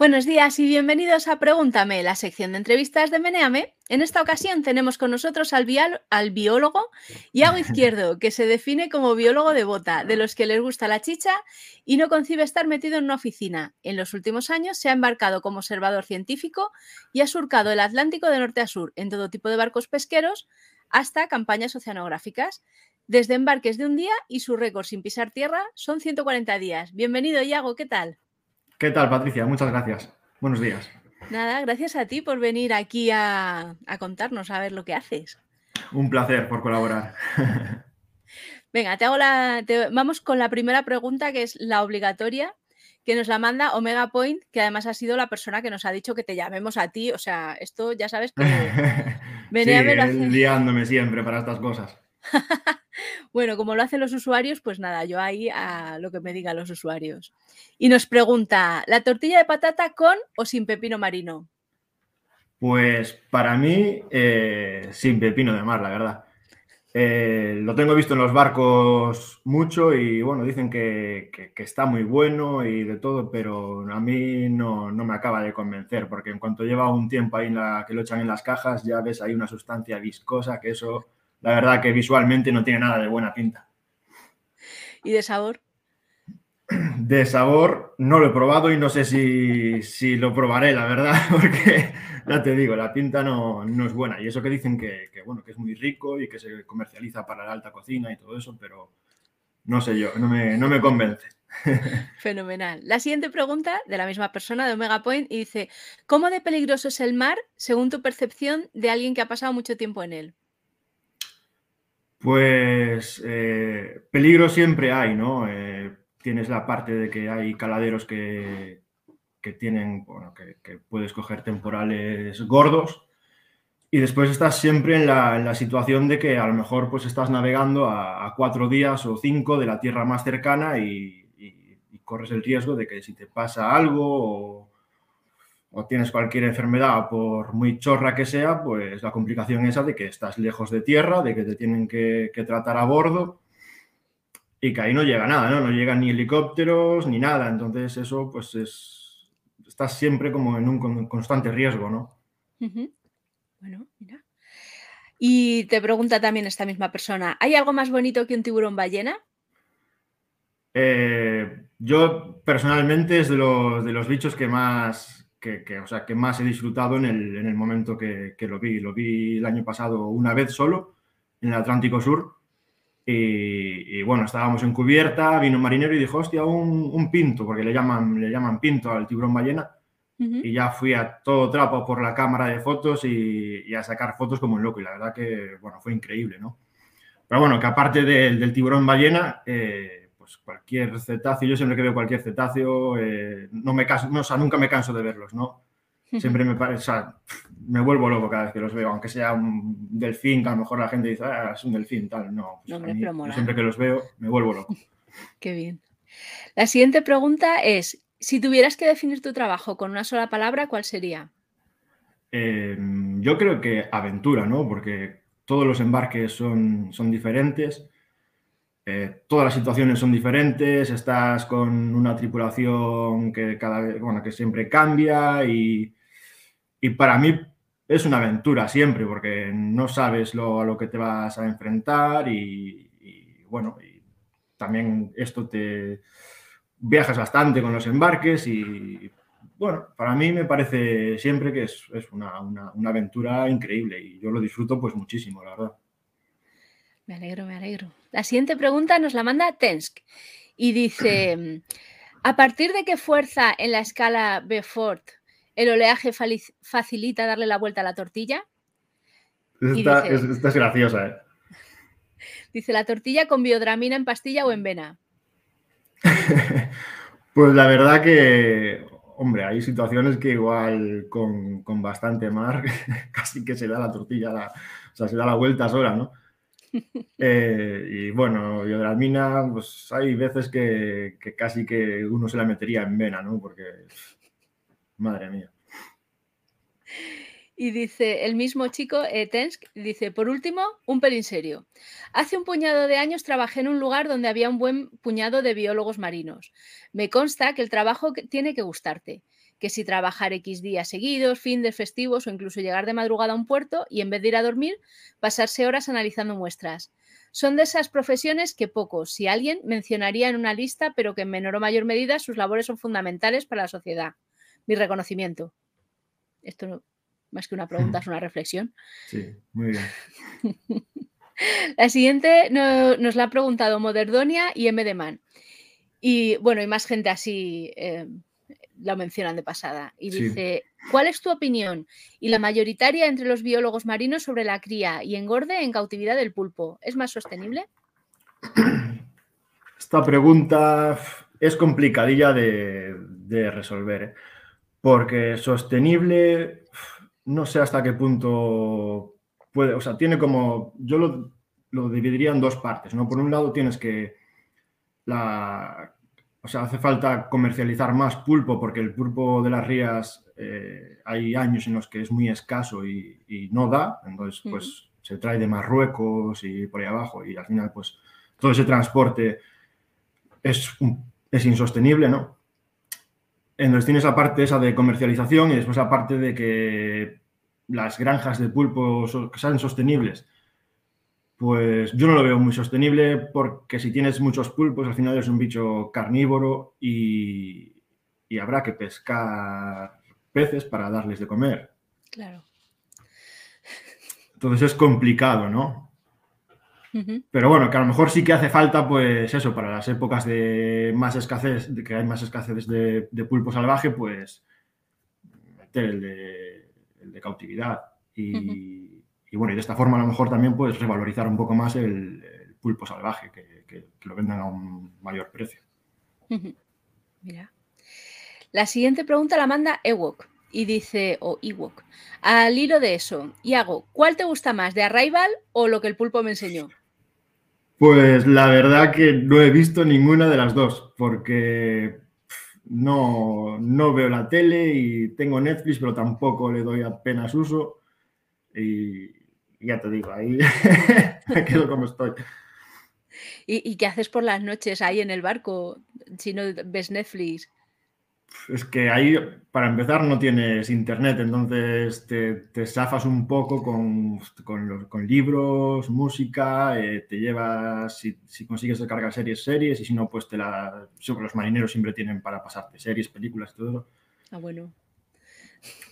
Buenos días y bienvenidos a Pregúntame, la sección de entrevistas de Meneame. En esta ocasión tenemos con nosotros al, biólogo Iago Izquierdo, que se define como biólogo de bota, de los que les gusta la chicha y no concibe estar metido en una oficina. En los últimos años se ha embarcado como observador científico y ha surcado el Atlántico de norte a sur en todo tipo de barcos pesqueros hasta campañas oceanográficas. Desde embarques de un día y su récord sin pisar tierra son 140 días. Bienvenido, Iago, ¿qué tal? ¿Qué tal, Patricia? Muchas gracias. Buenos días. Nada, gracias a ti por venir aquí a, contarnos, a ver lo que haces. Un placer por colaborar. Venga, te hago la, vamos con la primera pregunta, que es la obligatoria, que nos la manda Omega Point, que además ha sido la persona que nos ha dicho que te llamemos a ti. O sea, esto ya sabes que venía sí, a liándome siempre para estas cosas. bueno, como lo hacen los usuarios, pues nada, yo ahí a lo que me digan los usuarios. Y nos pregunta, ¿la tortilla de patata con o sin pepino marino? Pues para mí, eh, sin pepino de mar, la verdad. Eh, lo tengo visto en los barcos mucho y bueno, dicen que, está muy bueno y de todo, pero a mí no, me acaba de convencer, porque en cuanto lleva un tiempo ahí la, que lo echan en las cajas, ya ves ahí una sustancia viscosa que eso la verdad que visualmente no tiene nada de buena pinta. ¿Y de sabor? De sabor no lo he probado y no sé si, lo probaré, la verdad, porque ya te digo, la pinta no, es buena. Y eso que dicen que, bueno, que es muy rico y que se comercializa para la alta cocina y todo eso, pero no sé yo, no me, no me convence. Fenomenal. La siguiente pregunta de la misma persona de Omega Point y dice, ¿cómo de peligroso es el mar según tu percepción de alguien que ha pasado mucho tiempo en él? Pues eh, peligro siempre hay, ¿no? Eh, tienes la parte de que hay caladeros que, tienen, bueno, que, puedes coger temporales gordos y después estás siempre en la, situación de que a lo mejor pues estás navegando a, cuatro días o cinco de la tierra más cercana y, y, corres el riesgo de que si te pasa algo o o tienes cualquier enfermedad, por muy chorra que sea, pues la complicación esa de que estás lejos de tierra, de que te tienen que, tratar a bordo y que ahí no llega nada, ¿no? No llegan ni helicópteros ni nada. Entonces eso pues es, estás siempre como en un constante riesgo, ¿no? Bueno, mira. Y te pregunta también esta misma persona, ¿hay algo más bonito que un tiburón ballena? Eh, yo personalmente es de los, de los bichos que más, que, o sea, que más he disfrutado en el, en el momento que, que, lo vi. Lo vi el año pasado una vez solo, en el Atlántico Sur. Y, bueno, estábamos en cubierta, vino un marinero y dijo, hostia, un, un, pinto, porque le llaman, le llaman pinto al tiburón ballena. Y ya fui a todo trapo por la cámara de fotos y, a sacar fotos como un loco. Y la verdad que, bueno, fue increíble, ¿no? Pero bueno, que aparte del tiburón ballena, eh, pues, cualquier cetáceo, yo siempre que veo cualquier cetáceo, eh, no me canso, no, o sea, nunca me canso de verlos, ¿no? Siempre me parece, o sea, me vuelvo loco cada vez que los veo, aunque sea un delfín, que a lo mejor la gente dice, ah, es un delfín, tal, no. Pues siempre que los veo, me vuelvo loco. Qué bien. La siguiente pregunta es, si tuvieras que definir tu trabajo con una sola palabra, ¿cuál sería? Em, yo creo que aventura, ¿no? Porque todos los embarques son, son diferentes eh, todas las situaciones son diferentes, estás con una tripulación que cada bueno, que siempre cambia y, para mí es una aventura siempre porque no sabes lo, a lo que te vas a enfrentar y, bueno, y también esto te viajas bastante con los embarques y bueno, para mí me parece siempre que es, una, una aventura increíble y yo lo disfruto pues muchísimo, la verdad. Me alegro, me alegro. La siguiente pregunta nos la manda Tensk y dice, ¿a partir de qué fuerza en la escala Beaufort el oleaje facilita darle la vuelta a la tortilla? Esta, es, graciosa, ¿eh? Dice, ¿la tortilla con biodramina en pastilla o en vena? pues la verdad que, hombre, hay situaciones que igual con, bastante mar casi que se da la tortilla, o sea, se da la vuelta sola, ¿no? Eh, y bueno, mina pues hay veces que, casi que uno se la metería en vena, ¿no? Porque, madre mía. Y dice el mismo chico, eh, Tensk, dice, por último, un pelín serio. Hace un puñado de años trabajé en un lugar donde había un buen puñado de biólogos marinos. Me consta que el trabajo tiene que gustarte, que si trabajar X días seguidos, fin de festivos o incluso llegar de madrugada a un puerto y en vez de ir a dormir, pasarse horas analizando muestras. Son de esas profesiones que pocos, si alguien, mencionaría en una lista, pero que en menor o mayor medida sus labores son fundamentales para la sociedad. Mi reconocimiento. Esto no, más que una pregunta, es una reflexión. Sí, muy bien. la siguiente nos la ha preguntado Moderdonia y M. Man. Y bueno, y más gente así eh, lo mencionan de pasada. Y dice, ¿cuál es tu opinión y la mayoritaria entre los biólogos marinos sobre la cría y engorde en cautividad del pulpo? ¿Es más sostenible? Esta pregunta es complicadilla de, de resolver, ¿eh? porque sostenible no sé hasta qué punto puede, o sea, tiene como, yo lo, dividiría en dos partes, ¿no? Por un lado tienes que, la, o sea, hace falta comercializar más pulpo porque el pulpo de las rías eh, hay años en los que es muy escaso y, no da, entonces pues se trae de Marruecos y por ahí abajo y al final pues todo ese transporte es, es insostenible, ¿no? Entonces tienes la parte esa de comercialización y después la parte de que las granjas de pulpo sean sostenibles. Pues yo no lo veo muy sostenible porque si tienes muchos pulpos al final es un bicho carnívoro y, habrá que pescar peces para darles de comer. Claro. Entonces es complicado, ¿no? Pero bueno, que a lo mejor sí que hace falta, pues eso, para las épocas de más escasez, de que hay más escasez de, pulpo salvaje, pues meter el de, cautividad. Y, bueno, y de esta forma a lo mejor también puedes revalorizar un poco más el, pulpo salvaje, que, lo vendan a un mayor precio. Mira. La siguiente pregunta la manda Ewok y dice, o Ewok, al hilo de eso, Iago, ¿cuál te gusta más, de Arrival o lo que el pulpo me enseñó? Pues la verdad que no he visto ninguna de las dos, porque no, veo la tele y tengo Netflix, pero tampoco le doy apenas uso. Y ya te digo, ahí me quedo como estoy. ¿Y, ¿Y, qué haces por las noches ahí en el barco si no ves Netflix? Es que ahí, para empezar, no tienes internet, entonces te, te zafas un poco con, con, libros, música, eh, te llevas, si, si, consigues descargar series, series, y si no, pues te la... Los marineros siempre tienen para pasarte series, películas y todo. Ah, bueno.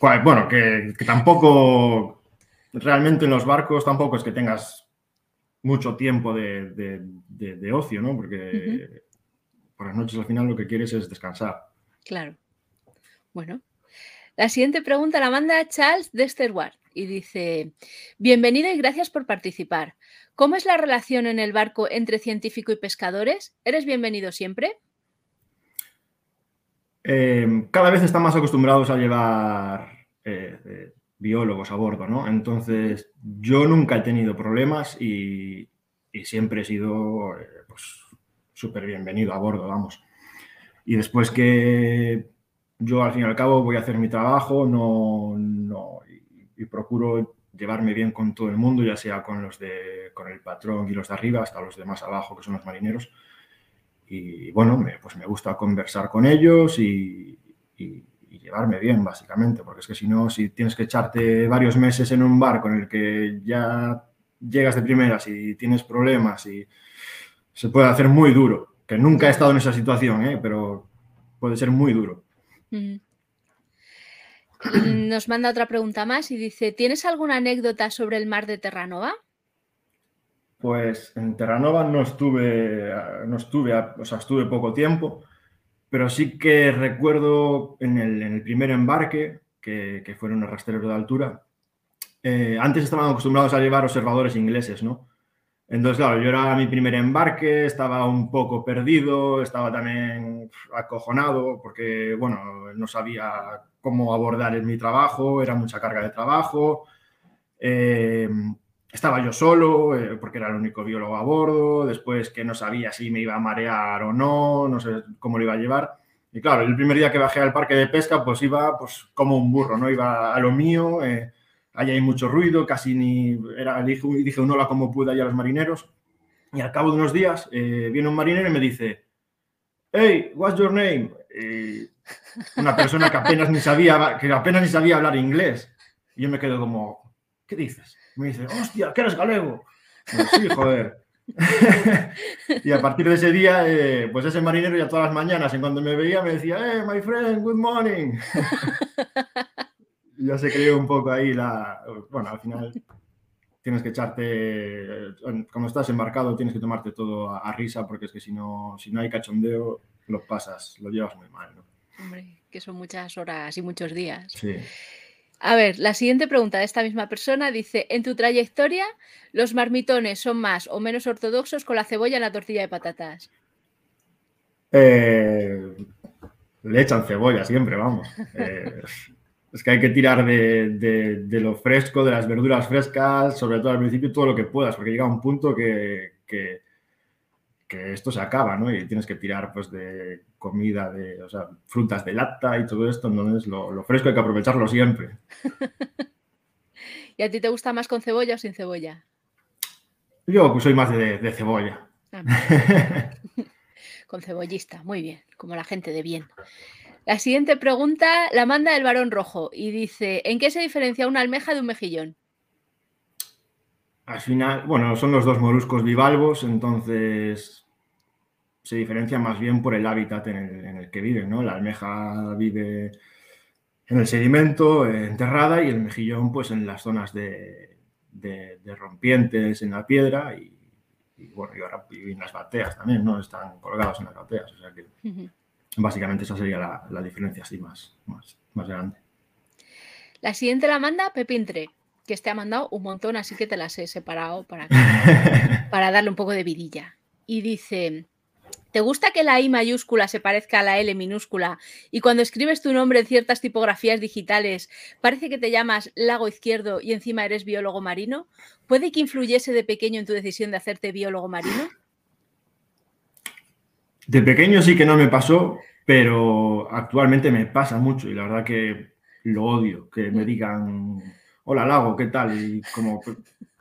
Bueno, que, tampoco, realmente en los barcos tampoco es que tengas mucho tiempo de, de, ocio, ¿no? Porque por las noches al final lo que quieres es descansar. Claro. Bueno, la siguiente pregunta la manda Charles de Sterward y dice, bienvenido y gracias por participar. ¿Cómo es la relación en el barco entre científico y pescadores? ¿Eres bienvenido siempre? Em, cada vez están más acostumbrados a llevar eh, eh, biólogos a bordo, ¿no? Entonces, yo nunca he tenido problemas y, siempre he sido eh, pues, súper bienvenido a bordo, vamos. Y después que yo al fin y al cabo voy a hacer mi trabajo, no, no y, procuro llevarme bien con todo el mundo, ya sea con los de, con el patrón y los de arriba, hasta los de más abajo, que son los marineros. Y bueno, me, pues me gusta conversar con ellos y, y, llevarme bien, básicamente, porque es que si no, si tienes que echarte varios meses en un bar con el que ya llegas de primeras y tienes problemas y se puede hacer muy duro que nunca he estado en esa situación, ¿eh? pero puede ser muy duro. Mm. Nos manda otra pregunta más y dice, ¿tienes alguna anécdota sobre el mar de Terranova? Pues en Terranova no estuve, no estuve, o sea, estuve poco tiempo, pero sí que recuerdo en el, primer embarque, que, que fueron un rastrero de altura, eh, antes estaban acostumbrados a llevar observadores ingleses, ¿no? Entonces, claro, yo era mi primer embarque, estaba un poco perdido, estaba también acojonado porque, bueno, no sabía cómo abordar en mi trabajo, era mucha carga de trabajo. Eh, estaba yo solo eh, porque era el único biólogo a bordo, después que no sabía si me iba a marear o no, no sé cómo lo iba a llevar. Y claro, el primer día que bajé al parque de pesca, pues iba pues como un burro, ¿no? Iba a lo mío. Eh, ahí hay mucho ruido, casi ni... Era, dije, dije un hola como pude ahí a los marineros. Y al cabo de unos días eh, viene un marinero y me dice, hey, what's your name? una persona que apenas ni sabía, que apenas ni sabía hablar inglés. Y yo me quedo como, ¿qué dices? Me dice, hostia, que eres galego. sí, joder. y a partir de ese día, eh, pues ese marinero ya todas las mañanas, en cuando me veía, me decía, hey, my friend, good morning. ya se creó un poco ahí la... Bueno, al final tienes que echarte, cuando estás embarcado tienes que tomarte todo a, risa porque es que si no, si no hay cachondeo, lo pasas, lo llevas muy mal. ¿no? Hombre, que son muchas horas y muchos días. Sí. A ver, la siguiente pregunta de esta misma persona dice, en tu trayectoria, ¿los marmitones son más o menos ortodoxos con la cebolla en la tortilla de patatas? Eh, le echan cebolla siempre, vamos. Eh, es que hay que tirar de, lo fresco, de las verduras frescas, sobre todo al principio, todo lo que puedas, porque llega un punto que, que, esto se acaba, ¿no? Y tienes que tirar, pues, de comida, de, o sea, frutas de lata y todo esto, entonces lo, lo fresco hay que aprovecharlo siempre. ¿Y a ti te gusta más con cebolla o sin cebolla? Yo pues, soy más de, cebolla. Ah, con cebollista, muy bien, como la gente de bien. La siguiente pregunta la manda el varón rojo y dice, ¿en qué se diferencia una almeja de un mejillón? Al final, bueno, son los dos moluscos bivalvos, entonces se diferencia más bien por el hábitat en el, que viven, ¿no? La almeja vive en el sedimento, enterrada, y el mejillón, pues en las zonas de, rompientes en la piedra y, bueno, y ahora en las bateas también, ¿no? Están colgados en las bateas, o sea que... Básicamente esa sería la, diferencia así más, más, grande. La siguiente la manda Pepintre, que te ha mandado un montón, así que te las he separado para, para darle un poco de vidilla. Y dice, ¿te gusta que la I mayúscula se parezca a la L minúscula y cuando escribes tu nombre en ciertas tipografías digitales parece que te llamas Lago Izquierdo y encima eres biólogo marino? ¿Puede que influyese de pequeño en tu decisión de hacerte biólogo marino? De pequeño sí que no me pasó, pero actualmente me pasa mucho y la verdad que lo odio, que me digan, hola Lago, ¿qué tal? Y como,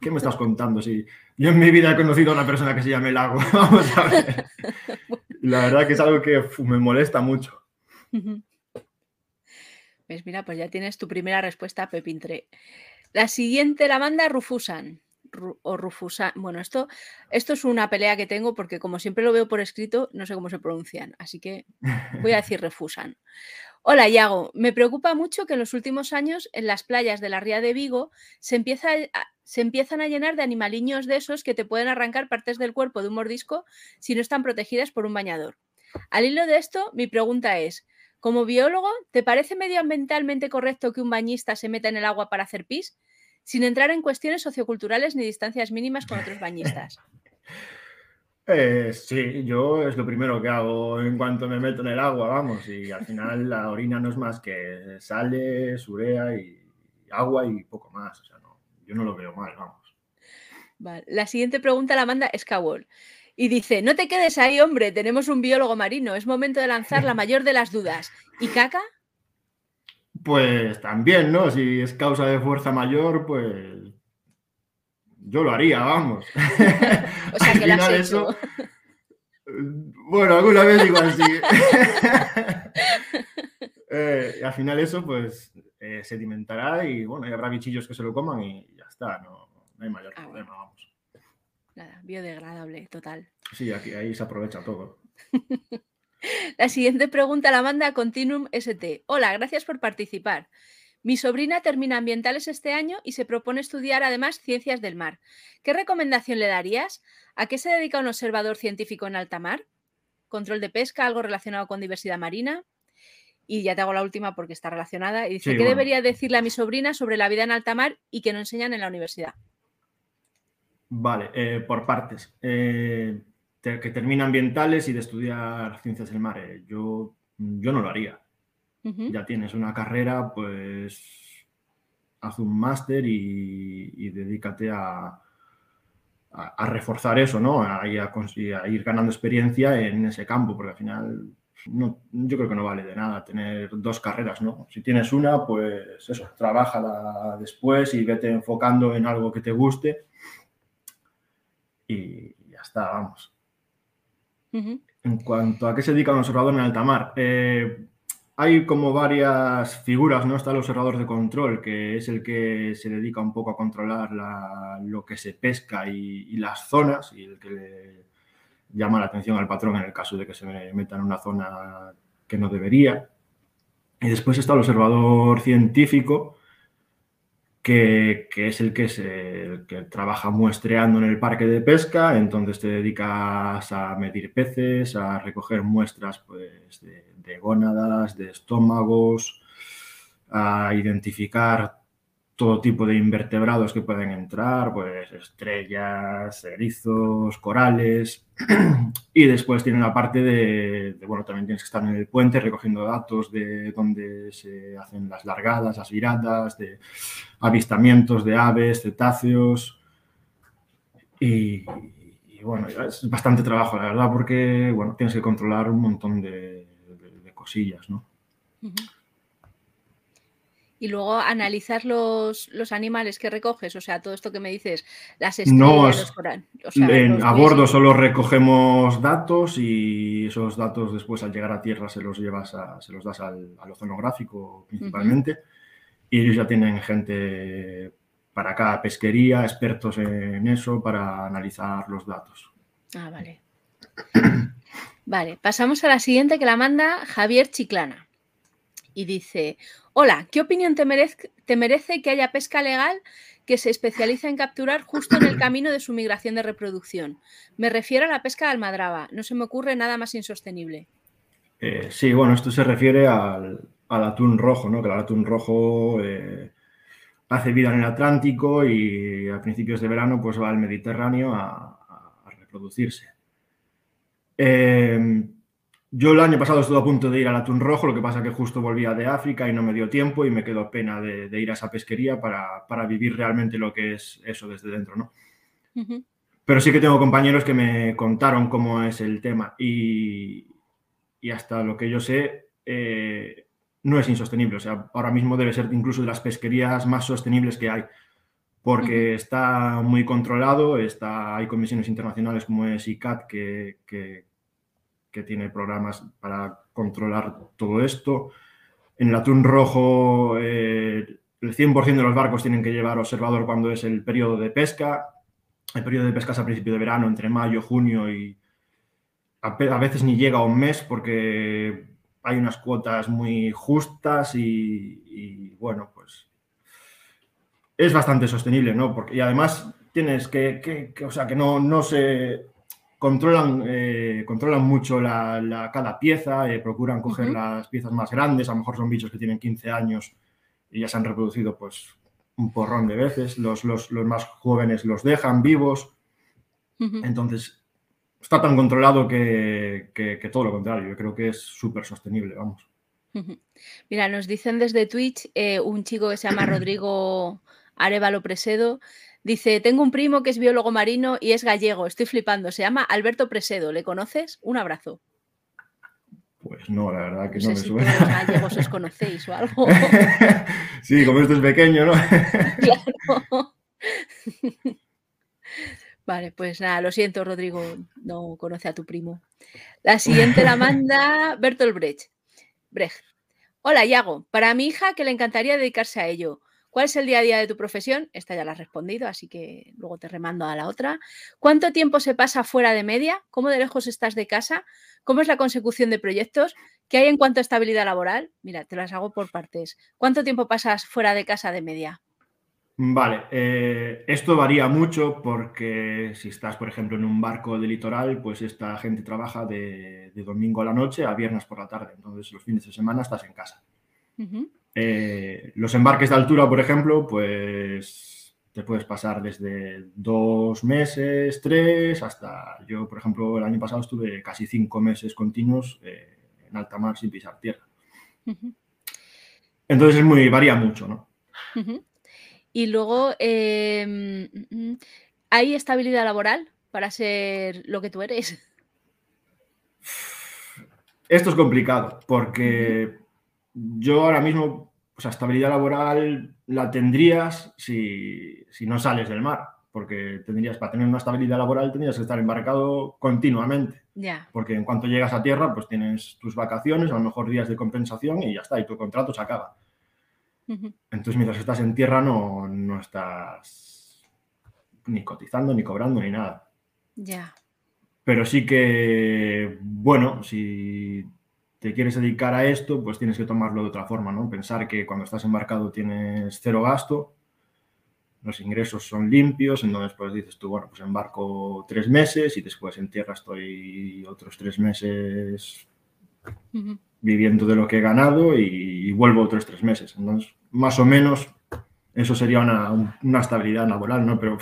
¿qué me estás contando? Si yo en mi vida he conocido a una persona que se llame Lago, vamos a ver. La verdad que es algo que me molesta mucho. Pues mira, pues ya tienes tu primera respuesta, Pepintre. La siguiente la manda Rufusan o Rufusan. Bueno, esto, esto es una pelea que tengo porque como siempre lo veo por escrito, no sé cómo se pronuncian, así que voy a decir Refusan. Hola, Iago. Me preocupa mucho que en los últimos años en las playas de la Ría de Vigo se, empieza se empiezan a llenar de animaliños de esos que te pueden arrancar partes del cuerpo de un mordisco si no están protegidas por un bañador. Al hilo de esto, mi pregunta es, como biólogo, ¿te parece medioambientalmente correcto que un bañista se meta en el agua para hacer pis? sin entrar en cuestiones socioculturales ni distancias mínimas con otros bañistas. Eh, sí, yo es lo primero que hago en cuanto me meto en el agua, vamos, y al final la orina no es más que sale, surea y agua y poco más, o sea, no, yo no lo veo mal, vamos. La siguiente pregunta la manda Skawol y dice, no te quedes ahí, hombre, tenemos un biólogo marino, es momento de lanzar la mayor de las dudas. ¿Y caca? Pues también, ¿no? Si es causa de fuerza mayor, pues yo lo haría, vamos. o sea, que lo has hecho. Bueno, alguna vez igual sí. eh, al final eso, pues, eh, sedimentará y, bueno, y habrá bichillos que se lo coman y ya está, no, hay mayor ah, problema, vamos. Nada, biodegradable, total. Sí, aquí, ahí se aprovecha todo. La siguiente pregunta la manda Continuum ST. Hola, gracias por participar. Mi sobrina termina ambientales este año y se propone estudiar además ciencias del mar. ¿Qué recomendación le darías? ¿A qué se dedica un observador científico en alta mar? ¿Control de pesca? ¿Algo relacionado con diversidad marina? Y ya te hago la última porque está relacionada. Y dice, ¿qué debería decirle a mi sobrina sobre la vida en alta mar y que no enseñan en la universidad? Vale, eh, por partes. Eh, que termina ambientales y de estudiar ciencias del mar. Eh, yo, yo no lo haría. Ya tienes una carrera, pues haz un máster y, dedícate a, a, reforzar eso, ¿no? A, a, ir ganando experiencia en ese campo, porque al final no, yo creo que no vale de nada tener dos carreras, ¿no? Si tienes una, pues eso, trabájala después y vete enfocando en algo que te guste y ya está, vamos. En cuanto a qué se dedica un observador en alta mar, eh, hay como varias figuras, ¿no? Está el observador de control, que es el que se dedica un poco a controlar lo que se pesca y, las zonas y el que llama la atención al patrón en el caso de que se meta en una zona que no debería. Y después está el observador científico, que, es el que, se, trabaja muestreando en el parque de pesca, entonces te dedicas a medir peces, a recoger muestras pues, de, de gónadas, de estómagos, a identificar todo tipo de invertebrados que pueden entrar, pues estrellas, erizos, corales. y después tiene la parte de, bueno, también tienes que estar en el puente recogiendo datos de dónde se hacen las largadas, las viradas, de avistamientos de aves, cetáceos. Y, bueno, es bastante trabajo, la verdad, porque bueno, tienes que controlar un montón de, cosillas, ¿no? Y luego analizar los, animales que recoges, o sea, todo esto que me dices, las estrellas, los a bordo solo recogemos datos y esos datos después al llegar a tierra se los llevas a, se los das al, oceanográfico principalmente y ellos ya tienen gente para cada pesquería, expertos en eso para analizar los datos. Ah, vale. vale, pasamos a la siguiente que la manda Javier Chiclana y dice, Hola, ¿qué opinión te merece, que haya pesca legal que se especializa en capturar justo en el camino de su migración de reproducción? Me refiero a la pesca de almadraba. No se me ocurre nada más insostenible. Eh, sí, bueno, esto se refiere al, atún rojo, ¿no? Que el atún rojo eh, hace vida en el Atlántico y a principios de verano pues va al Mediterráneo a, a reproducirse. Eh, yo el año pasado estuve a punto de ir al atún rojo, lo que pasa que justo volvía de África y no me dio tiempo y me quedó pena de, ir a esa pesquería para, vivir realmente lo que es eso desde dentro, ¿no? Pero sí que tengo compañeros que me contaron cómo es el tema y, hasta lo que yo sé eh, no es insostenible. O sea, ahora mismo debe ser incluso de las pesquerías más sostenibles que hay porque está muy controlado, está, hay comisiones internacionales como es ICAT que, que, que tiene programas para controlar todo esto. En el atún rojo, eh, el 100% de los barcos tienen que llevar observador cuando es el periodo de pesca. El periodo de pesca es a principio de verano, entre mayo, junio y a, veces ni llega a un mes porque hay unas cuotas muy justas y, bueno, pues es bastante sostenible, ¿no? Porque, y además tienes que, o sea, que no, no se controlan, eh, controlan mucho la, cada pieza, eh, procuran coger las piezas más grandes, a lo mejor son bichos que tienen 15 años y ya se han reproducido pues un porrón de veces, los, los, más jóvenes los dejan vivos, entonces está tan controlado que, todo lo contrario, yo creo que es súper sostenible, vamos. Mira, nos dicen desde Twitch eh, un chico que se llama Rodrigo Arevalo Presedo, Dice, tengo un primo que es biólogo marino y es gallego, estoy flipando, se llama Alberto Presedo, ¿le conoces? Un abrazo. Pues no, la verdad que no, me suena. Si gallegos os conocéis o algo. sí, como esto es pequeño, ¿no? claro. Vale, pues nada, lo siento, Rodrigo, no conoce a tu primo. La siguiente la manda Bertolt Brecht. Brecht. Hola, Iago. Para mi hija, que le encantaría dedicarse a ello. ¿Cuál es el día a día de tu profesión? Esta ya la has respondido, así que luego te remando a la otra. ¿Cuánto tiempo se pasa fuera de media? ¿Cómo de lejos estás de casa? ¿Cómo es la consecución de proyectos? ¿Qué hay en cuanto a estabilidad laboral? Mira, te las hago por partes. ¿Cuánto tiempo pasas fuera de casa de media? Vale, eh, esto varía mucho porque si estás, por ejemplo, en un barco de litoral, pues esta gente trabaja de, domingo a la noche a viernes por la tarde. Entonces, los fines de semana estás en casa. Eh, los embarques de altura, por ejemplo, pues te puedes pasar desde dos meses, tres, hasta yo, por ejemplo, el año pasado estuve casi cinco meses continuos eh, en alta mar sin pisar tierra. Entonces es muy, varía mucho, ¿no? Y luego, em, ¿hay estabilidad laboral para ser lo que tú eres? Esto es complicado porque yo ahora mismo, o sea, estabilidad laboral la tendrías si, no sales del mar, porque tendrías, para tener una estabilidad laboral, tendrías que estar embarcado continuamente. Porque en cuanto llegas a tierra, pues tienes tus vacaciones, a lo mejor días de compensación y ya está, y tu contrato se acaba. Entonces, mientras estás en tierra, no, no estás ni cotizando, ni cobrando, ni nada. Ya. Pero sí que, bueno, si te quieres dedicar a esto, pues tienes que tomarlo de otra forma, ¿no? Pensar que cuando estás embarcado tienes cero gasto, los ingresos son limpios, entonces pues dices tú, bueno, pues embarco tres meses y después en tierra estoy otros tres meses viviendo de lo que he ganado y, vuelvo otros tres meses. Entonces, más o menos, eso sería una, estabilidad laboral, ¿no? Pero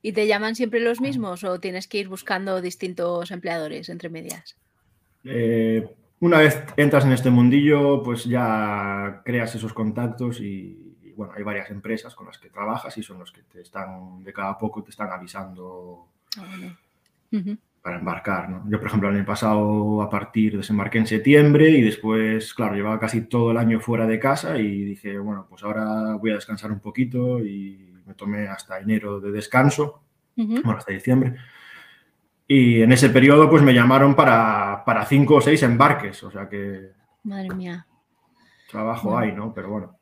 ¿Y te llaman siempre los mismos o tienes que ir buscando distintos empleadores entre medias? Eh, una vez entras en este mundillo, pues ya creas esos contactos y, bueno, hay varias empresas con las que trabajas y son los que te están, de cada poco te están avisando ah, para embarcar. ¿no? Yo, por ejemplo, el año pasado a partir desembarqué en septiembre y después, claro, llevaba casi todo el año fuera de casa y dije, bueno, pues ahora voy a descansar un poquito y me tomé hasta enero de descanso, bueno, hasta diciembre. Y en ese periodo, pues me llamaron para, cinco o seis embarques, o sea que. Madre mía. Trabajo hay, ¿no? Pero bueno.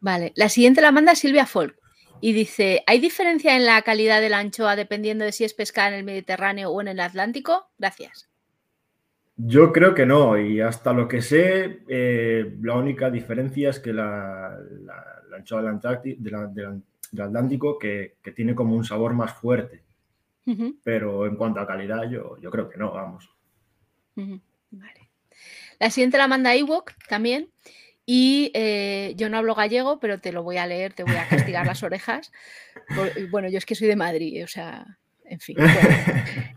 Vale, la siguiente la manda Silvia Folk y dice: ¿Hay diferencia en la calidad de la anchoa dependiendo de si es pescada en el Mediterráneo o en el Atlántico? Gracias. Yo creo que no, y hasta lo que sé, eh, la única diferencia es que la, la anchoa del, Atlántico que, tiene como un sabor más fuerte. Pero en cuanto a calidad, yo, yo creo que no, vamos. La siguiente la manda Ewok también. Y eh, yo no hablo gallego, pero te lo voy a leer, te voy a castigar las orejas. Bueno, yo es que soy de Madrid, o sea, en fin.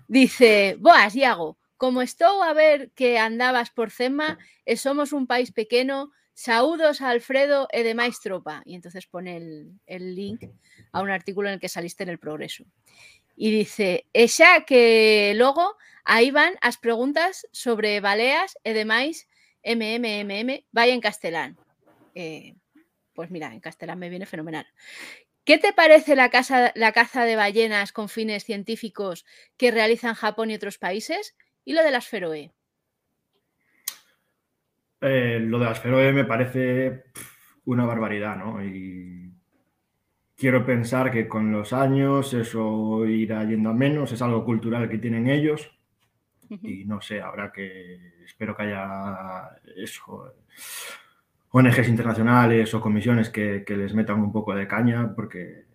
Dice, Boas, Iago, como estou a ver que andabas por Cema, e somos un país pequeno, Saúdos a Alfredo e demais tropa. Y entonces pone el, link a un artículo en el que saliste en el Progreso. Y dice, esa que luego ahí van las preguntas sobre baleas e demais MMMM, vaya en castelán. Eh, pues mira, en castelán me viene fenomenal. ¿Qué te parece la, caza de ballenas con fines científicos que realizan Japón y otros países? Y lo de las Feroe. Eh, lo de las Feroe me parece una barbaridad, ¿no? Quiero pensar que con los años eso irá yendo a menos, es algo cultural que tienen ellos y no sé, habrá que, espero que haya eso, ONGs internacionales o comisiones que, les metan un poco de caña porque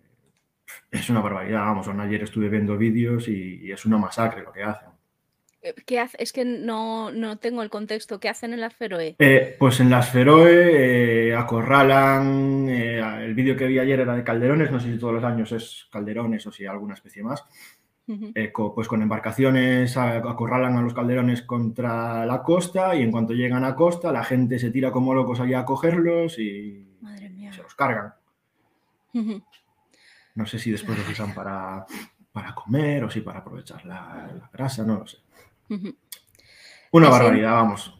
es una barbaridad, vamos, ayer estuve viendo vídeos y es una masacre lo que hacen. Eh, ¿Qué hace? Es que no, tengo el contexto. ¿Qué hacen en las Feroe? Eh, pues en las Feroe eh, acorralan. el vídeo que vi ayer era de calderones. No sé si todos los años es calderones o si alguna especie más. pues con embarcaciones acorralan a los calderones contra la costa y en cuanto llegan a costa la gente se tira como locos allá a cogerlos y se los cargan. No sé si después los usan para, para comer o si para aprovechar la grasa, no lo sé. Una barbaridad, vamos.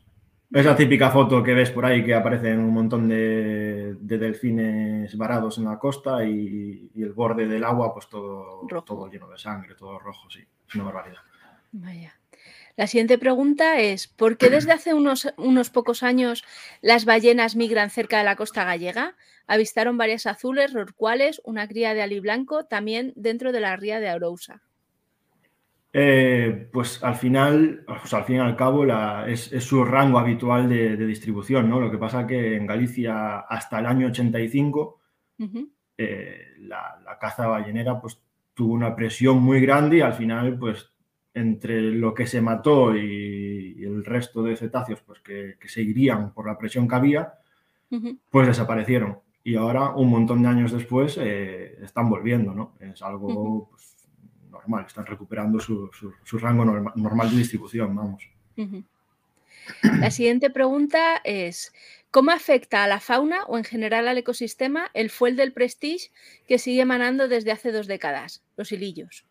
Es la típica foto que ves por ahí que aparecen un montón de, delfines varados en la costa y, el borde del agua, pues todo, todo lleno de sangre, todo rojo, sí. Es una barbaridad. Vaya. La siguiente pregunta es: ¿por qué desde hace unos, unos pocos años las ballenas migran cerca de la costa gallega? Avistaron varias azules, rorcuales, una cría de ali blanco, también dentro de la ría de Arousa. Eh, pues al final, pues al fin y al cabo, es, su rango habitual de, distribución, ¿no? Lo que pasa que en Galicia hasta el año 85 eh, la, caza ballenera pues tuvo una presión muy grande y al final, pues entre lo que se mató y, el resto de cetáceos pues que, se irían por la presión que había, pues desaparecieron. Y ahora, un montón de años después, eh, están volviendo, ¿no? Es algo normal, están recuperando su, rango normal de distribución, vamos. La siguiente pregunta es, ¿cómo afecta a la fauna o en general al ecosistema el fuel del Prestige que sigue emanando desde hace dos décadas, los hilillos?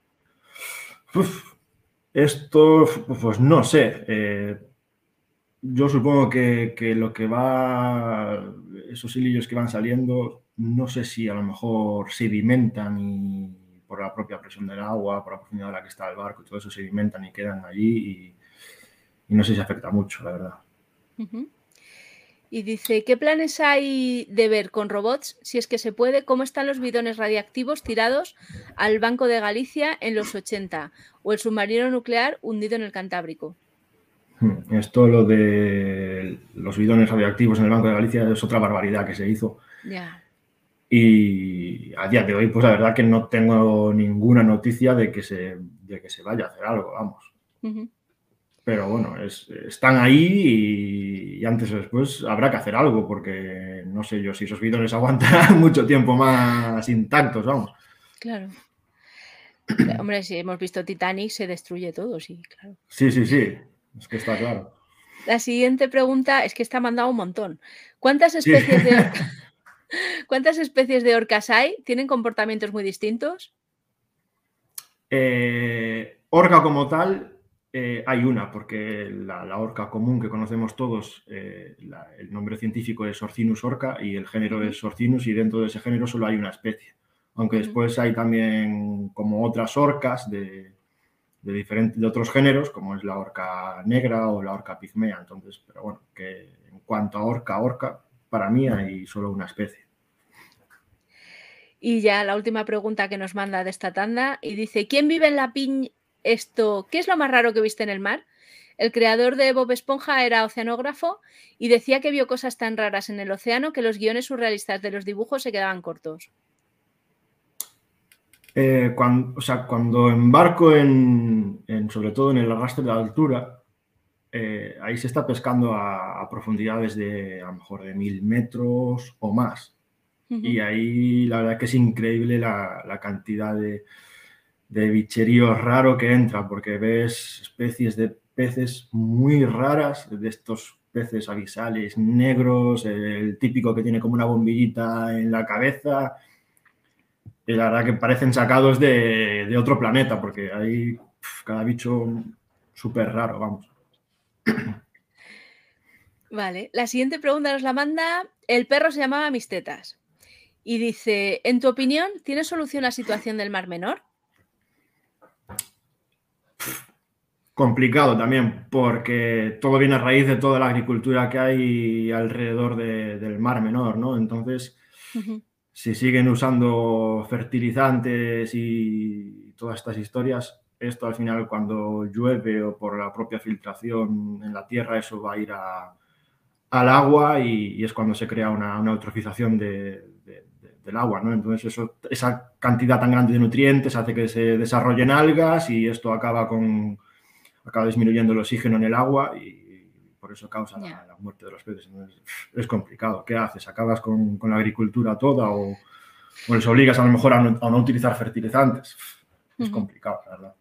Esto, pues no sé. Eh, yo supongo que, lo que va, esos hilillos que van saliendo, no sé si a lo mejor sedimentan y por la propia presión del agua, por la profundidad a la que está el barco, y todo eso sedimentan y quedan allí y, no sé si afecta mucho, la verdad. Y dice, ¿qué planes hay de ver con robots, si es que se puede, cómo están los bidones radiactivos tirados al Banco de Galicia en los 80 o el submarino nuclear hundido en el Cantábrico? Hmm, esto lo de los bidones radiactivos en el Banco de Galicia es otra barbaridad que se hizo. Ya. Y a día de hoy, pues la verdad que no tengo ninguna noticia de que se, de que se vaya a hacer algo, vamos. Pero bueno, están ahí y, antes o después habrá que hacer algo, porque no sé yo si esos bidones aguantarán mucho tiempo más intactos, vamos. Claro. Hombre, si hemos visto Titanic, se destruye todo, sí, claro. Sí, sí, sí, es que está claro. La siguiente pregunta es que está mandado un montón. ¿Cuántas especies de ¿Cuántas especies de orcas hay? ¿Tienen comportamientos muy distintos? Eh, orca como tal, eh, hay una, porque la, orca común que conocemos todos, eh, el nombre científico es Orcinus orca y el género es Orcinus y dentro de ese género solo hay una especie. Aunque después hay también como otras orcas de, diferentes, de otros géneros, como es la orca negra o la orca pigmea. Entonces, pero bueno, que en cuanto a orca, orca, para mí hay solo una especie. Y ya la última pregunta que nos manda de esta tanda y dice, ¿quién vive en la piña? esto, ¿qué es lo más raro que viste en el mar? El creador de Bob Esponja era oceanógrafo y decía que vio cosas tan raras en el océano que los guiones surrealistas de los dibujos se quedaban cortos. Eh, cuando, o sea, cuando embarco en, sobre todo en el arrastre de altura, eh, ahí se está pescando a, profundidades de a lo mejor de mil metros o más. Y ahí la verdad que es increíble la cantidad de, de bicherío raro que entra, porque ves especies de peces muy raras, de estos peces avisales negros, el típico que tiene como una bombillita en la cabeza. Y la verdad que parecen sacados de, otro planeta, porque hay cada bicho súper raro, vamos. Vale, la siguiente pregunta nos la manda, el perro se llamaba Mis Tetas. Y dice, en tu opinión, ¿tiene solución la situación del Mar Menor? complicado también, porque todo viene a raíz de toda la agricultura que hay alrededor del Mar Menor, ¿no? Entonces, si siguen usando fertilizantes y todas estas historias, esto al final cuando llueve o por la propia filtración en la tierra, eso va a ir al agua y, es cuando se crea una, eutrofización del agua, ¿no? Entonces eso, esa cantidad tan grande de nutrientes hace que se desarrollen algas y esto acaba con acaba disminuyendo el oxígeno en el agua y por eso causa la, muerte de los peces. es complicado. ¿Qué haces? ¿Acabas con, la agricultura toda o, les obligas a lo mejor a no, utilizar fertilizantes? Es complicado, la verdad.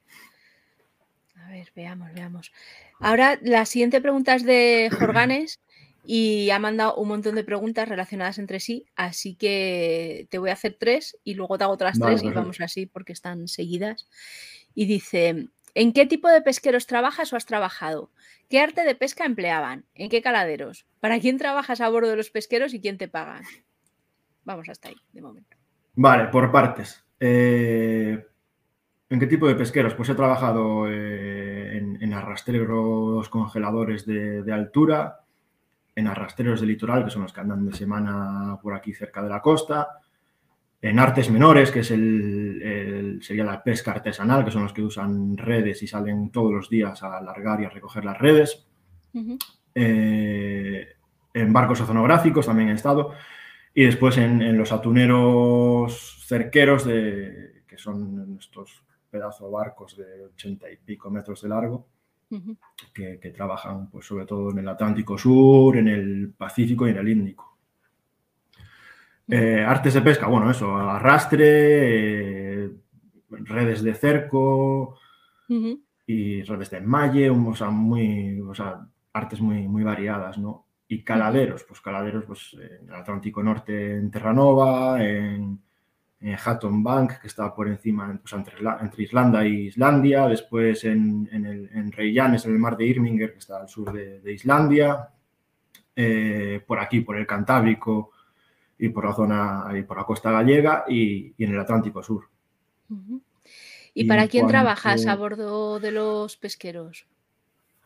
A ver, veamos, veamos. Ahora la siguiente pregunta es de Jorganes y ha mandado un montón de preguntas relacionadas entre sí, así que te voy a hacer tres y luego te hago otras tres y vamos así porque están seguidas. Y dice, ¿En qué tipo de pesqueros trabajas o has trabajado? ¿Qué arte de pesca empleaban? ¿En qué caladeros? ¿Para quién trabajas a bordo de los pesqueros y quién te paga? Vamos hasta ahí, de momento. Vale, por partes. Eh, ¿En qué tipo de pesqueros? Pues he trabajado eh, arrastreros congeladores de, altura, en arrastreros de litoral, que son los que andan de semana por aquí cerca de la costa, en artes menores, que es el, sería la pesca artesanal, que son los que usan redes y salen todos los días a alargar y a recoger las redes. Eh, en barcos oceanográficos también he estado. Y después en, los atuneros cerqueros, de, que son estos pedazos de barcos de ochenta y pico metros de largo, que, que, trabajan pues, sobre todo en el Atlántico Sur, en el Pacífico y en el Índico. Eh, artes de pesca, bueno, eso, arrastre, eh, redes de cerco y redes de malle, o sea, muy, o sea, artes muy, muy variadas, ¿no? Y caladeros, pues caladeros, pues en el Atlántico Norte en Terranova, en, en Hatton Bank, que está por encima, entre, Islanda e Islandia, después en, en, el, en Reykjanes, en el mar de Irminger, que está al sur de, Islandia, eh, por aquí, por el Cantábrico y por la zona, y por la costa gallega y, en el Atlántico Sur. ¿Y, para quién trabajas a bordo de los pesqueros?